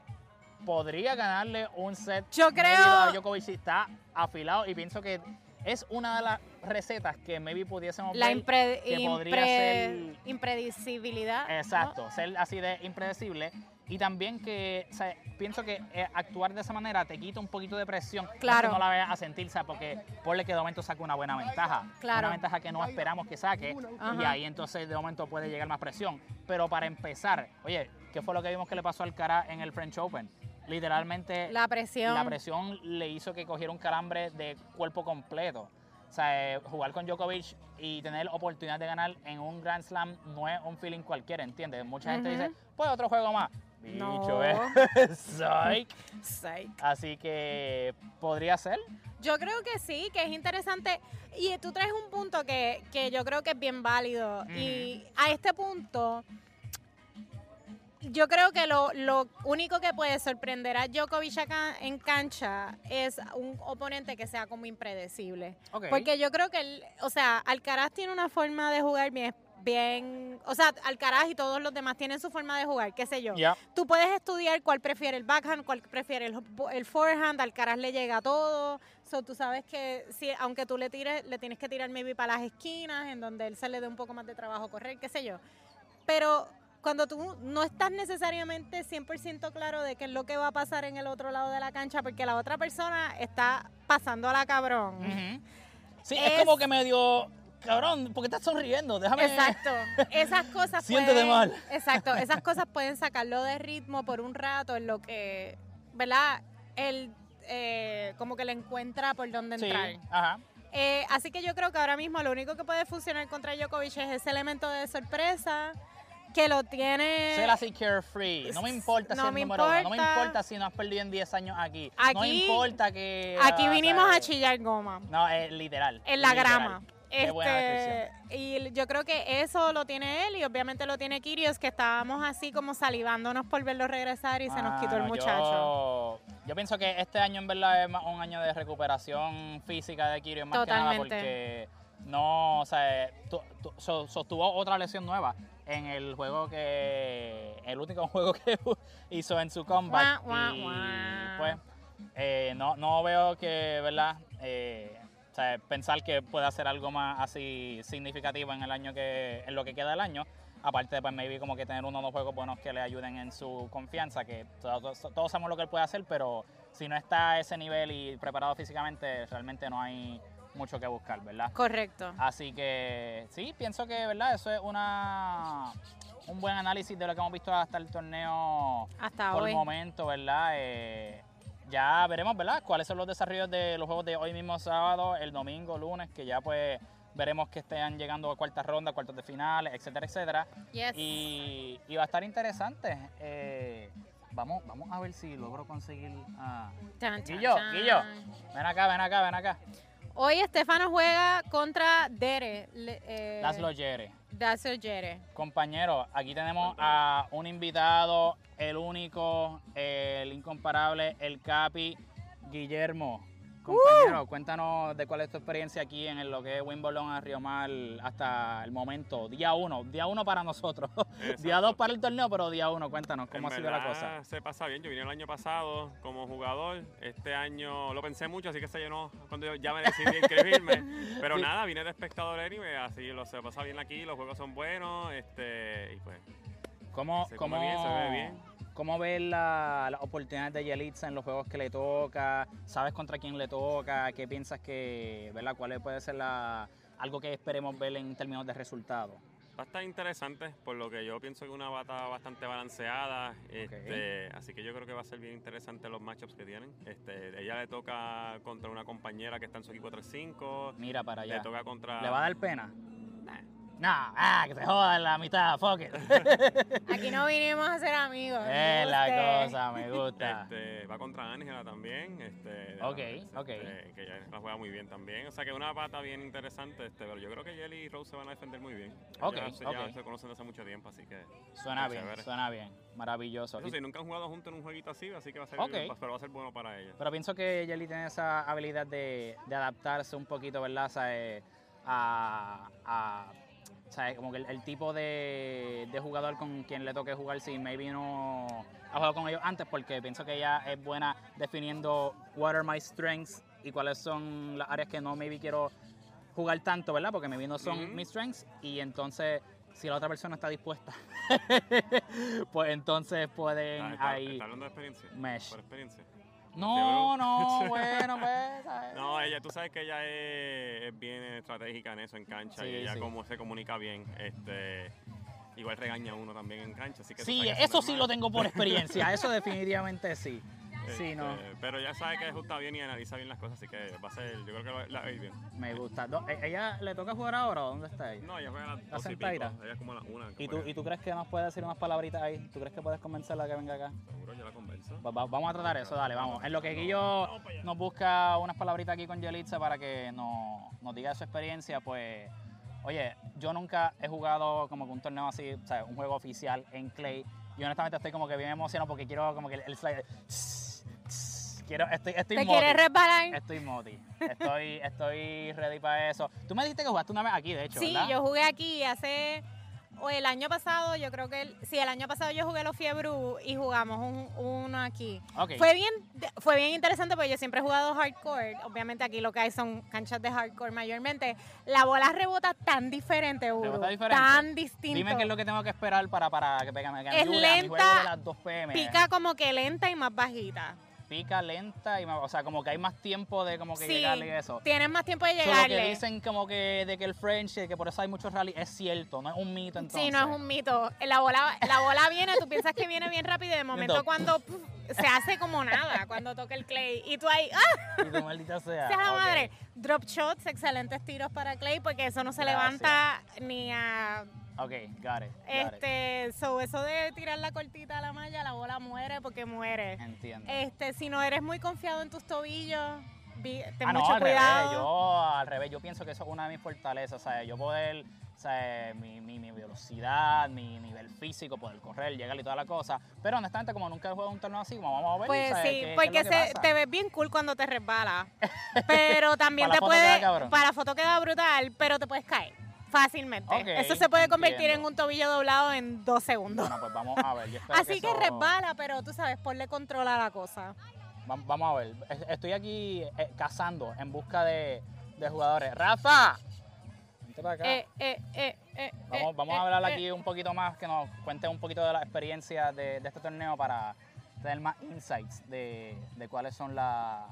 podría ganarle un set Yo creo- a Djokovic si está afilado y pienso que es una de las recetas que maybe pudiésemos La ver impre- que podría impre- ser- impredecibilidad. ¿no? Exacto, ser así de impredecible. Y también que, o sea, pienso que eh, actuar de esa manera te quita un poquito de presión. Claro. No la vayas a sentir, ¿sabes? Porque ponle que de momento saque una buena ventaja. Claro. Una ventaja que no esperamos que saque. Y ahí entonces de momento puede llegar más presión. Pero para empezar, oye, ¿qué fue lo que vimos que le pasó al cara en el French Open? Literalmente La presión. la presión le hizo que cogiera un calambre de cuerpo completo. O sea, eh, jugar con Djokovic y tener oportunidad de ganar en un Grand Slam no es un feeling cualquiera, ¿entiendes? Mucha gente dice, pues otro juego más. No. Bicho, ¿eh? Psych. Psych. Así que podría ser. Yo creo que sí, que es interesante. Y tú traes un punto que, que yo creo que es bien válido. Y a este punto, yo creo que lo, lo único que puede sorprender a Djokovic acá en cancha es un oponente que sea como impredecible. Ok. Porque yo creo que, él- o sea, Alcaraz tiene una forma de jugar bien, bien, o sea, Alcaraz y todos los demás tienen su forma de jugar, qué sé yo. Ya. Tú puedes estudiar cuál prefiere el backhand, cuál prefiere el, el forehand, Alcaraz le llega a todo. So, tú sabes que si, aunque tú le tires, le tienes que tirar maybe para las esquinas, en donde él se le dé un poco más de trabajo correr, qué sé yo. Pero cuando tú no estás necesariamente 100% claro de qué es lo que va a pasar en el otro lado de la cancha, porque la otra persona está pasando a la cabrón. Sí, es, Es- como que medio, cabrón, ¿por qué estás sonriendo? Déjame. Exacto. Esas cosas Siéntete pueden, mal. Exacto. Esas cosas pueden sacarlo de ritmo por un rato en lo que, ¿verdad? Él eh, como que le encuentra por dónde Sí, entrar. ajá. Eh, así que yo creo que ahora mismo lo único que puede funcionar contra Djokovic es ese elemento de sorpresa que lo tiene... Ser así carefree. No me importa No si es me número uno. No me importa. importa si no has perdido en 10 años aquí. no Aquí- importa que. Aquí ah, vinimos a chillar goma. No, es literal. En la literal. grama. Este, y yo creo que eso lo tiene él y obviamente lo tiene Kirios, que estábamos así como salivándonos por verlo regresar y se nos quitó el muchacho. Yo, yo pienso que este año en verdad es un año de recuperación física de Kirio, más que nada Totalmente. porque no, o sea, tu- tu- so- sostuvo otra lesión nueva en el juego que, el último juego que hizo en su comeback. Y pues, eh, no, no veo que, ¿verdad? Eh, sea, pensar que puede hacer algo más así significativo en el año que, en lo que queda del año. Aparte de, pues, maybe como que tener uno o dos juegos buenos que le ayuden en su confianza, que todos, todos sabemos lo que él puede hacer, pero si no está a ese nivel y preparado físicamente, realmente no hay mucho que buscar, ¿verdad? Correcto. Así que sí, pienso que, ¿verdad? Eso es una un buen análisis de lo que hemos visto hasta el torneo Hasta por hoy. el momento, ¿verdad? Eh, ya veremos, ¿verdad? Cuáles son los desarrollos de los juegos de hoy mismo sábado, el domingo, lunes, que ya pues veremos que estén llegando a cuartas rondas, cuartos de finales, etcétera, etcétera. Yes. Y, y va a estar interesante. Eh, vamos, vamos a ver si logro conseguir a... Guillo. Guillo, ven acá, ven acá, ven acá. Hoy Estefano juega contra Dere. le- eh, Laszlo Yere. Laszlo Dere. Compañero, aquí tenemos a un invitado, el único, el incomparable, el Capi, Guillermo. Compañero, cuéntanos de cuál es tu experiencia aquí en lo que es Wimbledon a Río Mar hasta el momento. Día uno, día uno para nosotros. día dos para el torneo, pero día uno, cuéntanos cómo En ha sido la cosa. Se pasa bien. Yo vine el año pasado como jugador. Este año lo pensé mucho, así que se llenó cuando yo ya me decidí inscribirme. Pero Sí. nada, vine de espectador anyway, así lo se pasa bien aquí, los juegos son buenos, este, y pues ¿Cómo, se cómo, come bien, se ve bien. ¿Cómo ves la- las oportunidades de Yelitza en los juegos que le toca? ¿Sabes contra quién le toca? ¿Qué piensas que, verdad? ¿Cuál puede ser la, algo que esperemos ver en términos de resultados? Va a estar interesante, por lo que yo pienso que una bata bastante balanceada. este, Así que yo creo que va a ser bien interesante los matchups que tienen. Este, ella le toca contra una compañera que está en su equipo 3-5. Mira para allá. Le toca contra. ¿Le va a dar pena? No, ah, que se joda en la mitad, fuck it. Aquí no vinimos a ser amigos. es la Usted. cosa, me gusta. Este, va contra Ángela también. Este, Ok, la- ok. este, que ella la juega muy bien también. O sea que una pata bien interesante. Este, pero yo creo que Jelly y Rose se van a defender muy bien. Ok, ya, se- ok. ya se conocen hace mucho tiempo, así que. Suena bien, chévere. suena bien. Maravilloso. Eso sí, nunca han jugado juntos en un jueguito así, así que va a ser, Ok. va- pero va a ser bueno para ella. Pero pienso que Jelly tiene esa habilidad de, de adaptarse un poquito, ¿verdad? ¿Sabe? A, a ¿sabe? Como que el, el tipo de, de jugador con quien le toque jugar, si maybe no ha jugado con ellos antes, porque pienso que ella es buena definiendo what are my strengths y cuáles son las áreas que no maybe quiero jugar tanto, ¿verdad? Porque maybe no son mis strengths y entonces si la otra persona está dispuesta, pues entonces pueden Ah, está, ahí está hablando de experiencia. mesh. Por experiencia. No, no, bueno, pues, ¿sabes? No, ella, tú sabes que ella es, es bien estratégica en eso, en cancha, Sí, y ella sí. como se comunica bien, este, igual regaña a uno también en cancha, así que Sí, eso es sí lo tengo por experiencia, eso definitivamente sí. Sí, Este, no, Pero ya sabe que ajusta bien y analiza bien las cosas, así que va a ser, yo creo que la va a ir bien. me gusta. Do- ¿e- ¿Ella le toca jugar ahora o dónde está ella? No, ella juega a las ¿La dos y sentadita? ella es como a las una. que ¿Y tú, juega. ¿Y tú crees que nos puede decir unas palabritas ahí? ¿Tú crees que puedes convencerla que venga acá? Seguro, yo la convenzo. Va- va- vamos a tratar eso, dale, vamos. En lo que Guillo nos busca unas palabritas aquí con Yelitza para que nos, nos diga su experiencia, pues, oye, yo nunca he jugado como que un torneo así, o sea, un juego oficial en Clay. Y honestamente estoy como que bien emocionado porque quiero como que el, el slide... Quiero, estoy, estoy ¿Te moti. quieres resbalar? Estoy moti. Estoy, estoy ready para eso. Tú me dijiste que jugaste una vez aquí, de hecho, Sí, ¿verdad? yo jugué aquí hace. O el año pasado, yo creo que. El, sí, el año pasado yo jugué los Fiebru y jugamos un- uno aquí. Fue bien, fue bien interesante porque yo siempre he jugado hardcore. Obviamente aquí lo que hay son canchas de hardcore mayormente. La bola rebota tan diferente, Uru, ¿Rebota diferente? Tan distinto. Dime qué es lo que tengo que esperar para, para que me Es a lenta, de las 2 pm. Pica como que lenta y más bajita. Pica lenta y más- o sea, como que hay más tiempo de como que Sí, llegarle y eso. Tienes más tiempo de So, lo que llegarle. dicen como que de que el French, de que por eso hay muchos rally, es cierto, no es un mito entonces. Sí, no es un mito. La bola, la bola viene, tú piensas que viene bien rápido y de momento Entonces- cuando puf, se hace como nada cuando toca el clay. Y tú ahí, ¡ah! Y tu maldita sea. ¡Sea la madre! Drop shots, excelentes tiros para clay porque eso no se Gracias. levanta ni a... Ok, got it, got it. Este, so, eso de tirar la cortita a la malla, la bola muere porque muere. Entiendo. Este, si no eres muy confiado en tus tobillos, ten ah, no, mucho al cuidado. revés, yo al revés, yo pienso que eso es una de mis fortalezas, ¿sabes? Yo poder, ¿sabes? Mi, mi, mi velocidad, mi nivel físico, poder correr, llegar y toda la cosa. Pero honestamente, como nunca he jugado un torneo así, como vamos a ver, Pues ¿sabes? sí, ¿Qué- qué porque lo que se- te ves bien cool cuando te resbalas. Pero también te queda puede. Para la foto queda brutal, pero te puedes caer fácilmente. Eso se puede convertir entiendo. en un tobillo doblado en dos segundos. Bueno, pues vamos a ver. yo Así que, eso- resbala, pero tú sabes, ponle control a la cosa. Va- Vamos a ver. Es- Estoy aquí eh, cazando en busca de, de jugadores. ¡Rafa! Vente para acá. Eh, eh, eh, eh, vamos eh, vamos eh, a hablar aquí un poquito más, que nos cuente un poquito de la experiencia de, de este torneo para tener más insights de, de cuáles son la-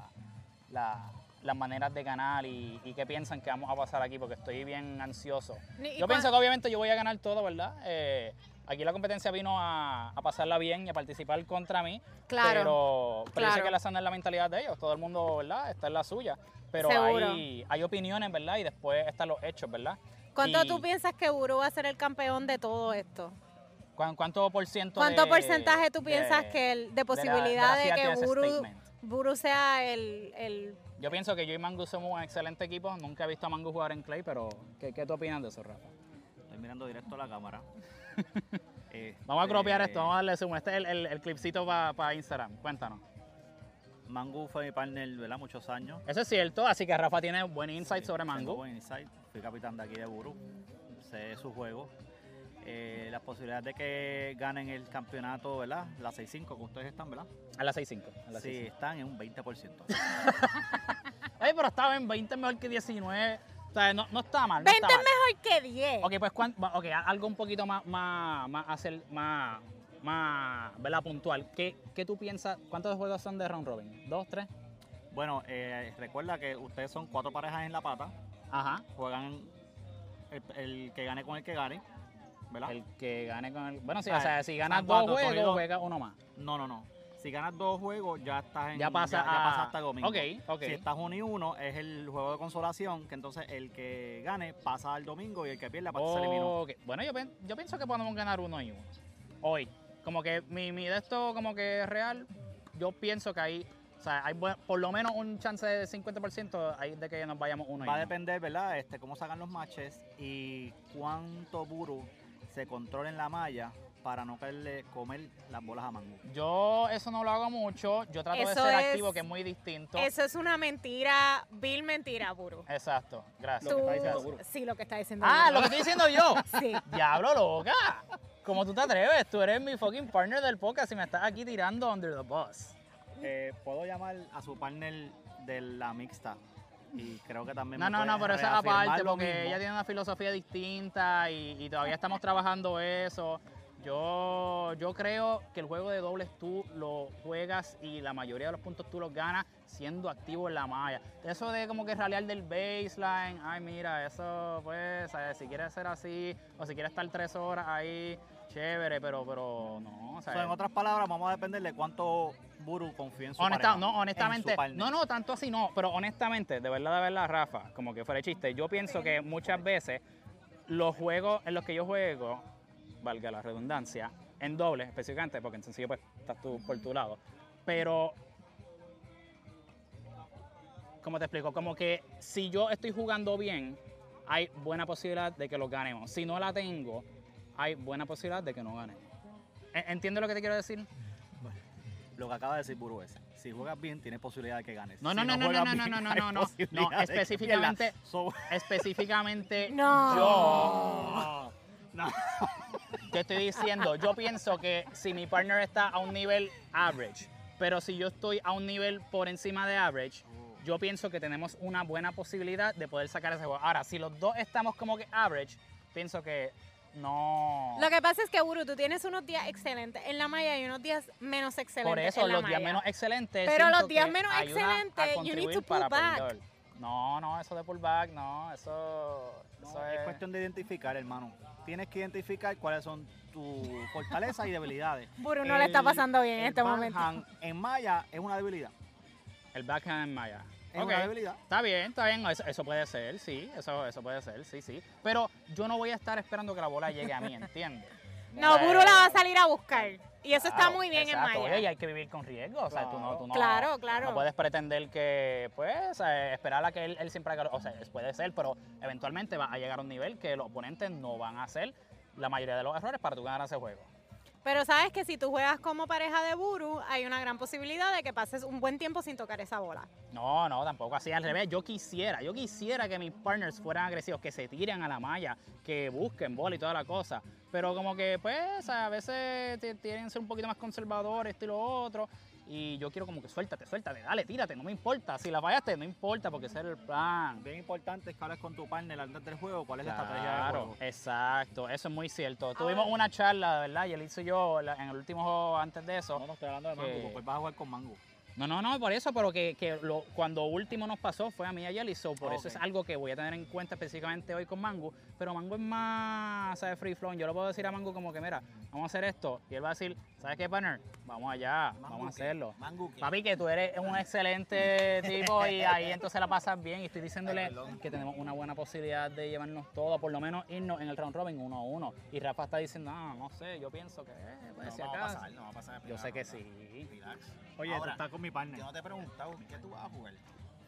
la- las maneras de ganar y, y qué piensan que vamos a pasar aquí, porque estoy bien ansioso. Yo pienso que obviamente yo voy a ganar todo, ¿verdad? Eh, aquí la competencia vino a, a pasarla bien y a participar contra mí. Claro. Pero, pero yo sé claro. que la sana es la mentalidad de ellos. Todo el mundo, ¿verdad? Está en la suya. Pero Seguro. hay, hay opiniones, ¿verdad? Y después están los hechos, ¿verdad? ¿Cuánto y- tú piensas que Uru va a ser el campeón de todo esto? ¿Cuán- ¿Cuánto por ciento ¿Cuánto de- porcentaje tú piensas de- que el, de de la- posibilidad de, que Uru, statement? Buru sea el, el Yo pienso que yo y Mangu somos un excelente equipo. Nunca he visto a Mangu jugar en Clay, pero ¿qué, qué tú opinas de eso, Rafa? Estoy mirando directo a la cámara. Vamos a Este, cropear esto, vamos a darle zoom. Este es el, el, el clipcito para Instagram. Cuéntanos. Mangu fue mi partner, ¿verdad? Muchos años. Eso es cierto, así que Rafa tiene buen insight Sí, sobre tengo Mangu. buen insight. Fui capitán de aquí de Buru. Sé su juego. Eh, las posibilidades de que ganen el campeonato, ¿verdad? La 6-5, que ustedes están, ¿verdad? A las 6.5. a las Sí, 6.5. están en un 20%. Ay, pero estaba en 20 mejor que 19. O sea, no, no está mal. No 20 está es mal. mejor que 10. Ok, pues cuán- okay, algo un poquito más, más, más, hacer, más, más, ¿verdad? Puntual. ¿Qué, ¿Qué tú piensas? ¿Cuántos juegos son de round robin? ¿Dos, tres? bueno, eh, recuerda que ustedes son cuatro parejas en la pata. Ajá. Juegan el, el que gane con el que gane. ¿Verdad? El que gane con el. Bueno, sí, Ah, o sea, si ganas dos cuatro juegos, corridos. juega uno más. No, no, no. Si ganas dos juegos, ya estás en. Ya pasa ya, ya a- pasaste a domingo. Ok, ok. Si estás uno y uno, es el juego de consolación, que entonces el que gane pasa al domingo y el que pierda pues, se eliminó. Bueno, yo, yo pienso que podemos ganar uno y uno. Hoy. Como que mi, mi de esto, como que es real, yo pienso que hay. O sea, hay por lo menos un chance de 50% ahí de que nos vayamos uno y Va a depender, ¿verdad? Este, cómo sacan los matches y cuánto Buru se controla en la malla para no caerle comer las bolas a Mango. Yo eso no lo hago mucho. Yo trato de ser es- activo, que es muy distinto. Eso es una mentira, vil mentira, Buru. Exacto, gracias. Tú- está diciendo Buru. Sí, lo que está diciendo Ah, lo que estoy diciendo yo. Sí. Diablo, loca. ¿Cómo tú te atreves? Tú eres mi fucking partner del podcast y me estás aquí tirando under the bus. Eh, Puedo llamar a su partner de la mixta y creo que también No, no, no, pero eso es reafirmar aparte porque ella tiene una filosofía distinta y, y todavía estamos trabajando eso. Yo, yo creo que el juego de dobles tú lo juegas y la mayoría de los puntos tú los ganas siendo activo en la malla. Eso de como que ralear del baseline, ay mira, eso pues, si quieres ser así o si quieres estar tres horas ahí, chévere, pero, pero no, o sea, O sea, en otras palabras, vamos a depender de cuánto Buru confía en su Honesta- pareja, no, honestamente, no, no, tanto así no, pero honestamente, de verdad, de verdad, Rafa, como que fuera de chiste, yo pienso que muchas veces los juegos en los que yo juego, valga la redundancia, en doble específicamente, porque en sencillo pues estás tú por tu lado, pero, ¿cómo te explico? Como que si yo estoy jugando bien, hay buena posibilidad de que lo ganemos. Si no la tengo, hay buena posibilidad de que no ganemos. ¿En- ¿Entiendes lo que te quiero decir? Lo que acaba de decir Buru es, si juegas bien, tienes posibilidad de que ganes. No, Si no, no, no, no, no, bien, no, no, no, no, no, específicamente- So- Específicamente No. yo No. te estoy diciendo, yo pienso que si mi partner está a un nivel average, pero si yo estoy a un nivel por encima de average, yo pienso que tenemos una buena posibilidad de poder sacar ese juego. Ahora, si los dos estamos como que average, pienso que no. Lo que pasa es que, Buru, tú tienes unos días excelentes en la malla y unos días menos excelentes Por eso, en la los días malla. menos excelentes. Pero los días menos excelentes, you need to pull back. No, no, eso de pullback, no, eso, No, eso es cuestión de identificar, hermano. Tienes que identificar cuáles son tus fortalezas y debilidades. Buru no le está pasando bien en este momento. backhand en malla es una debilidad. El backhand en Maya. Es Ok. una debilidad. Está bien, está bien, eso, eso puede ser, sí, eso, eso puede ser, sí, sí. Pero yo no voy a estar esperando que la bola llegue a mí, ¿entiendes? No, Buru la va a salir a buscar. Y eso está muy bien exacto. en Oye, y hay que vivir con riesgo, o sea, tú no, tú no, Claro, claro. no puedes pretender que, pues, eh, esperar a que él, él siempre haga, o sea, puede ser, pero eventualmente va a llegar a un nivel que los oponentes no van a hacer la mayoría de los errores para tú ganar ese juego. Pero sabes que si tú juegas como pareja de Buru, hay una gran posibilidad de que pases un buen tiempo sin tocar esa bola. No, no, tampoco así al revés. Yo quisiera, yo quisiera que mis partners fueran agresivos, que se tiren a la malla, que busquen bola y toda la cosa. Pero como que, pues, a veces tienen que ser un poquito más conservadores, esto y lo otro. Y yo quiero como que suéltate, suéltate, dale, tírate, no me importa. Si la fallaste, no importa, porque ese era el plan. Bien importante es que hables con tu partner antes del juego cuál es la estrategia del Claro, juego. exacto, eso es muy cierto. Tuvimos una charla, ¿verdad? Y él hizo yo en el último juego antes de eso. No, no estoy hablando de mango, porque vas a jugar con mango. No, no, no, por eso, pero que, que lo, cuando último nos pasó fue a mí y a Yeli, so por Ah, eso es algo que voy a tener en cuenta específicamente hoy con Mango, pero Mango es más, ¿sabes? Free flow. Yo le puedo decir a Mango como que, mira, vamos a hacer esto, y él va a decir, ¿sabes qué, partner? Vamos allá, vamos a hacerlo. Mango, ¿qué? Papi, que tú eres un excelente tipo y ahí entonces la pasas bien y estoy diciéndole Ay, que tenemos una buena posibilidad de llevarnos todo, por lo menos irnos en el round robin uno a uno. Y Rafa está diciendo, no, no sé, yo pienso que, eh, pues, No si va a pasar, no va a pasar. Yo sé que sí. Relax. Oye, Ahora, tú estás con mi partner. Yo no te he preguntado, ¿qué tú vas a jugar?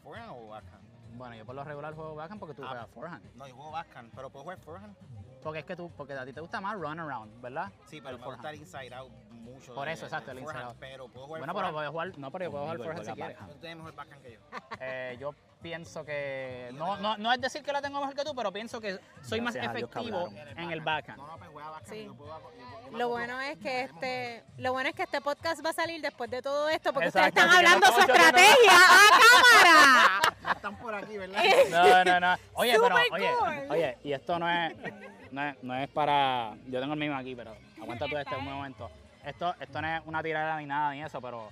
¿Forehand o backhand? Bueno, yo por lo regular juego backhand porque tú Ah. juegas forehand. No, yo juego backhand, pero puedo jugar forehand. Porque es que tú, porque a ti te gusta más run around, ¿verdad? Sí, pero El me gusta el inside out mucho. Por de- eso, exacto, el inside out. Pero puedo jugar Bueno, pero puedes jugar, no, pero yo puedo jugar forehand si quieres. Tú tienes mejor backhand que yo. Eh, yo pienso que, no, no, no es decir que la tengo mejor que tú, pero pienso que soy más Gracias a efectivo en el backhand. No, no, pues juega backhand. Sí. Yo puedo, yo- yo me Lo bueno es que este, lo bueno es que este podcast va a salir después de todo esto, porque Exacto, ustedes están que no hablando su estrategia a cámara. No están por aquí, ¿verdad? No, no, no. Oye, pero, oye, cool. oye, y esto no es, no es, no es para, yo tengo el mismo aquí, pero aguanta tú este un momento. Esto, esto no es una tirada ni nada ni eso, pero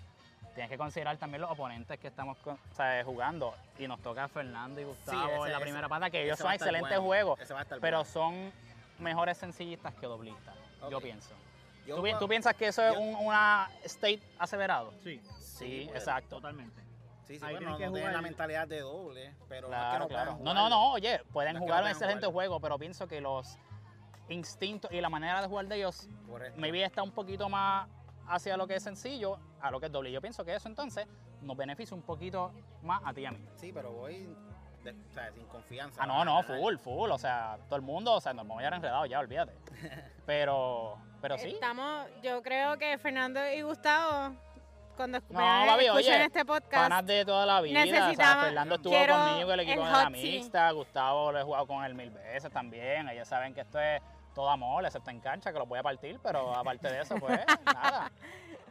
tienes que considerar también los oponentes que estamos con- o sea, jugando. Y nos toca Fernando y Gustavo ese- en la ese- primera pata, que ellos son excelentes bueno. juegos, pero bueno. son mejores sencillistas que doblistas, yo pienso. Yo ¿Tú, piensas que eso es un una state aseverado? Sí, Sí, exacto. totalmente. Sí, sí, Ahí bueno, tienen no que tienen jugar- la mentalidad de doble, pero no es que Claro, no claro. puedan No, no, no, oye, pueden No que jugar un excelente jugarlo. juego, pero pienso que los instintos y la manera de jugar de ellos Correcto. maybe está un poquito más hacia lo que es sencillo, a lo que es doble. Yo pienso que eso entonces nos beneficia un poquito más a ti y a mí. Sí, pero voy de- o sea, sin confianza. Ah, no, no, full, full. O sea, todo el mundo, o sea, nos vamos a ir enredados ya, olvídate. Pero, pero sí. Estamos, yo creo que Fernando y Gustavo, cuando No, papi, escuchen oye, este podcast, Panas de toda la vida. o sea, necesitamos- Fernando estuvo quiero conmigo, el equipo el de la mixta. Gustavo lo he jugado con él mil veces también. Ellos saben que esto es todo amor, excepto en cancha, que los voy a partir, pero aparte de eso, pues, nada.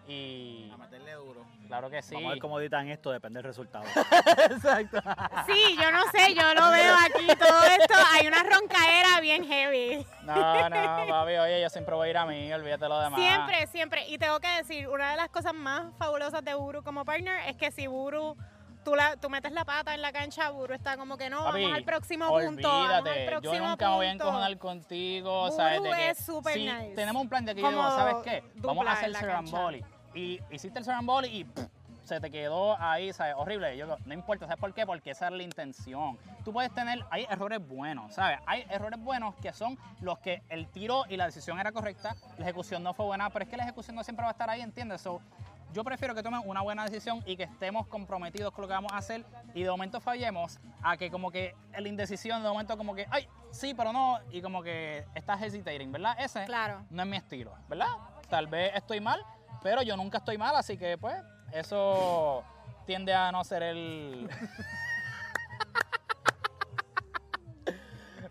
Y A meterle duro. claro que sí. Vamos a ver cómo editan esto, depende del resultado. Exacto. sí, yo no sé, yo lo veo aquí, todo esto, hay una roncaera bien heavy. No, no, papi, oye, yo siempre voy a ir a mí, olvídate lo demás. Siempre, siempre. Y tengo que decir, una de las cosas más fabulosas de Buru como partner es que si Buru, tú, la, tú metes la pata en la cancha, Buru está como que no, Papi, vamos al próximo punto, vamos al Olvídate, próximo yo nunca me voy a punto. encojonar contigo, Buru ¿sabes? De que es súper si nice. tenemos un plan de que yo digo, Como ¿sabes qué? Vamos a hacer en la Seramboli. Y hiciste el Seramboli y pff, se te quedó ahí, ¿sabes? Horrible. Yo no importa, ¿sabes por qué? Porque esa es la intención. Tú puedes tener, hay errores buenos, ¿sabes? Hay errores buenos que son los que el tiro y la decisión era correcta, la ejecución no fue buena, pero es que la ejecución no siempre va a estar ahí, ¿entiendes? So, yo prefiero que tomen una buena decisión y que estemos comprometidos con lo que vamos a hacer y de momento fallemos a que como que la indecisión de momento como que, ay, sí, pero no, y como que estás hesitating, ¿verdad? Ese Claro. no es mi estilo, ¿verdad? Tal vez estoy mal, pero yo nunca estoy mal, así que pues eso tiende a no ser el...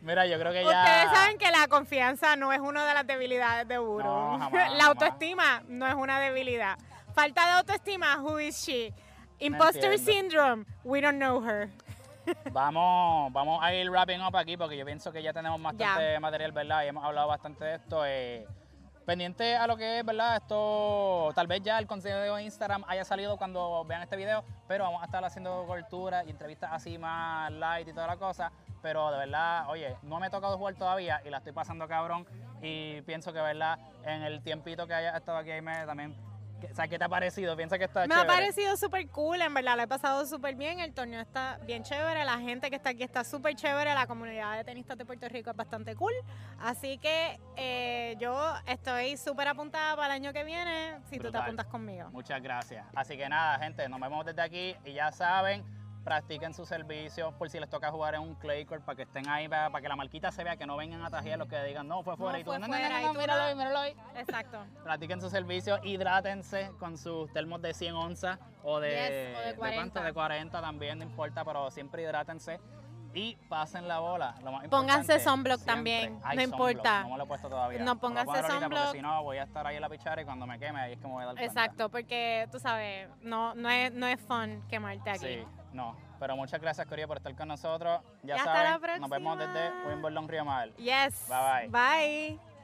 Mira, yo creo que ya... Ustedes saben que la confianza no es una de las debilidades de Buru. No, jamás, la jamás. autoestima no es una debilidad. Falta de autoestima, who is she? Imposter syndrome, we don't know her. Vamos, vamos a ir wrapping up aquí porque yo pienso que ya tenemos bastante material, ¿verdad? Y hemos hablado bastante de esto. eh, pendiente a lo que es, ¿verdad? Esto, tal vez ya el contenido de Instagram haya salido cuando vean este video, pero vamos a estar haciendo cobertura y entrevistas así más light y toda la cosa. Pero de verdad, oye, no me ha tocado jugar todavía y la estoy pasando cabrón. Y pienso que, ¿verdad? En el tiempito que haya estado aquí, me también. Que- O sea, ¿qué te ha parecido? Piensa que está Me ha parecido súper cool, en verdad, lo he pasado súper bien, el torneo está bien chévere, la gente que está aquí está súper chévere, la comunidad de tenistas de Puerto Rico es bastante cool, así que eh, yo estoy súper apuntada para el año que viene, si tú te apuntas conmigo. Muchas gracias. Así que nada, gente, nos vemos desde aquí y ya saben, practiquen su servicio por si les toca jugar en un clay court para que estén ahí, para, para que la marquita se vea, que no vengan a tajear los que digan, no, fue fuera y tú, fue no, no, fuera", no, no, tú míralo no. ahí, míralo ahí. Exacto. Practiquen su servicio, hidrátense con sus termos de 100 onzas o de, Yes, o de cuánto? 40. de 40 también, no importa, pero siempre hidrátense y pasen la bola. Lo más Pónganse sunblock también, no importa. No me lo he puesto todavía. No, pónganse sunblock. Porque si no, voy a estar ahí en la pichara y cuando me queme, ahí es que me voy a dar cuenta. Exacto, porque tú sabes, no, no, es, no es fun quemarte aquí. Sí, no. Pero muchas gracias, Corea, por estar con nosotros. Ya Y hasta saben, nos vemos desde Wimbledon Río Mar. Yes. Bye, bye. Bye.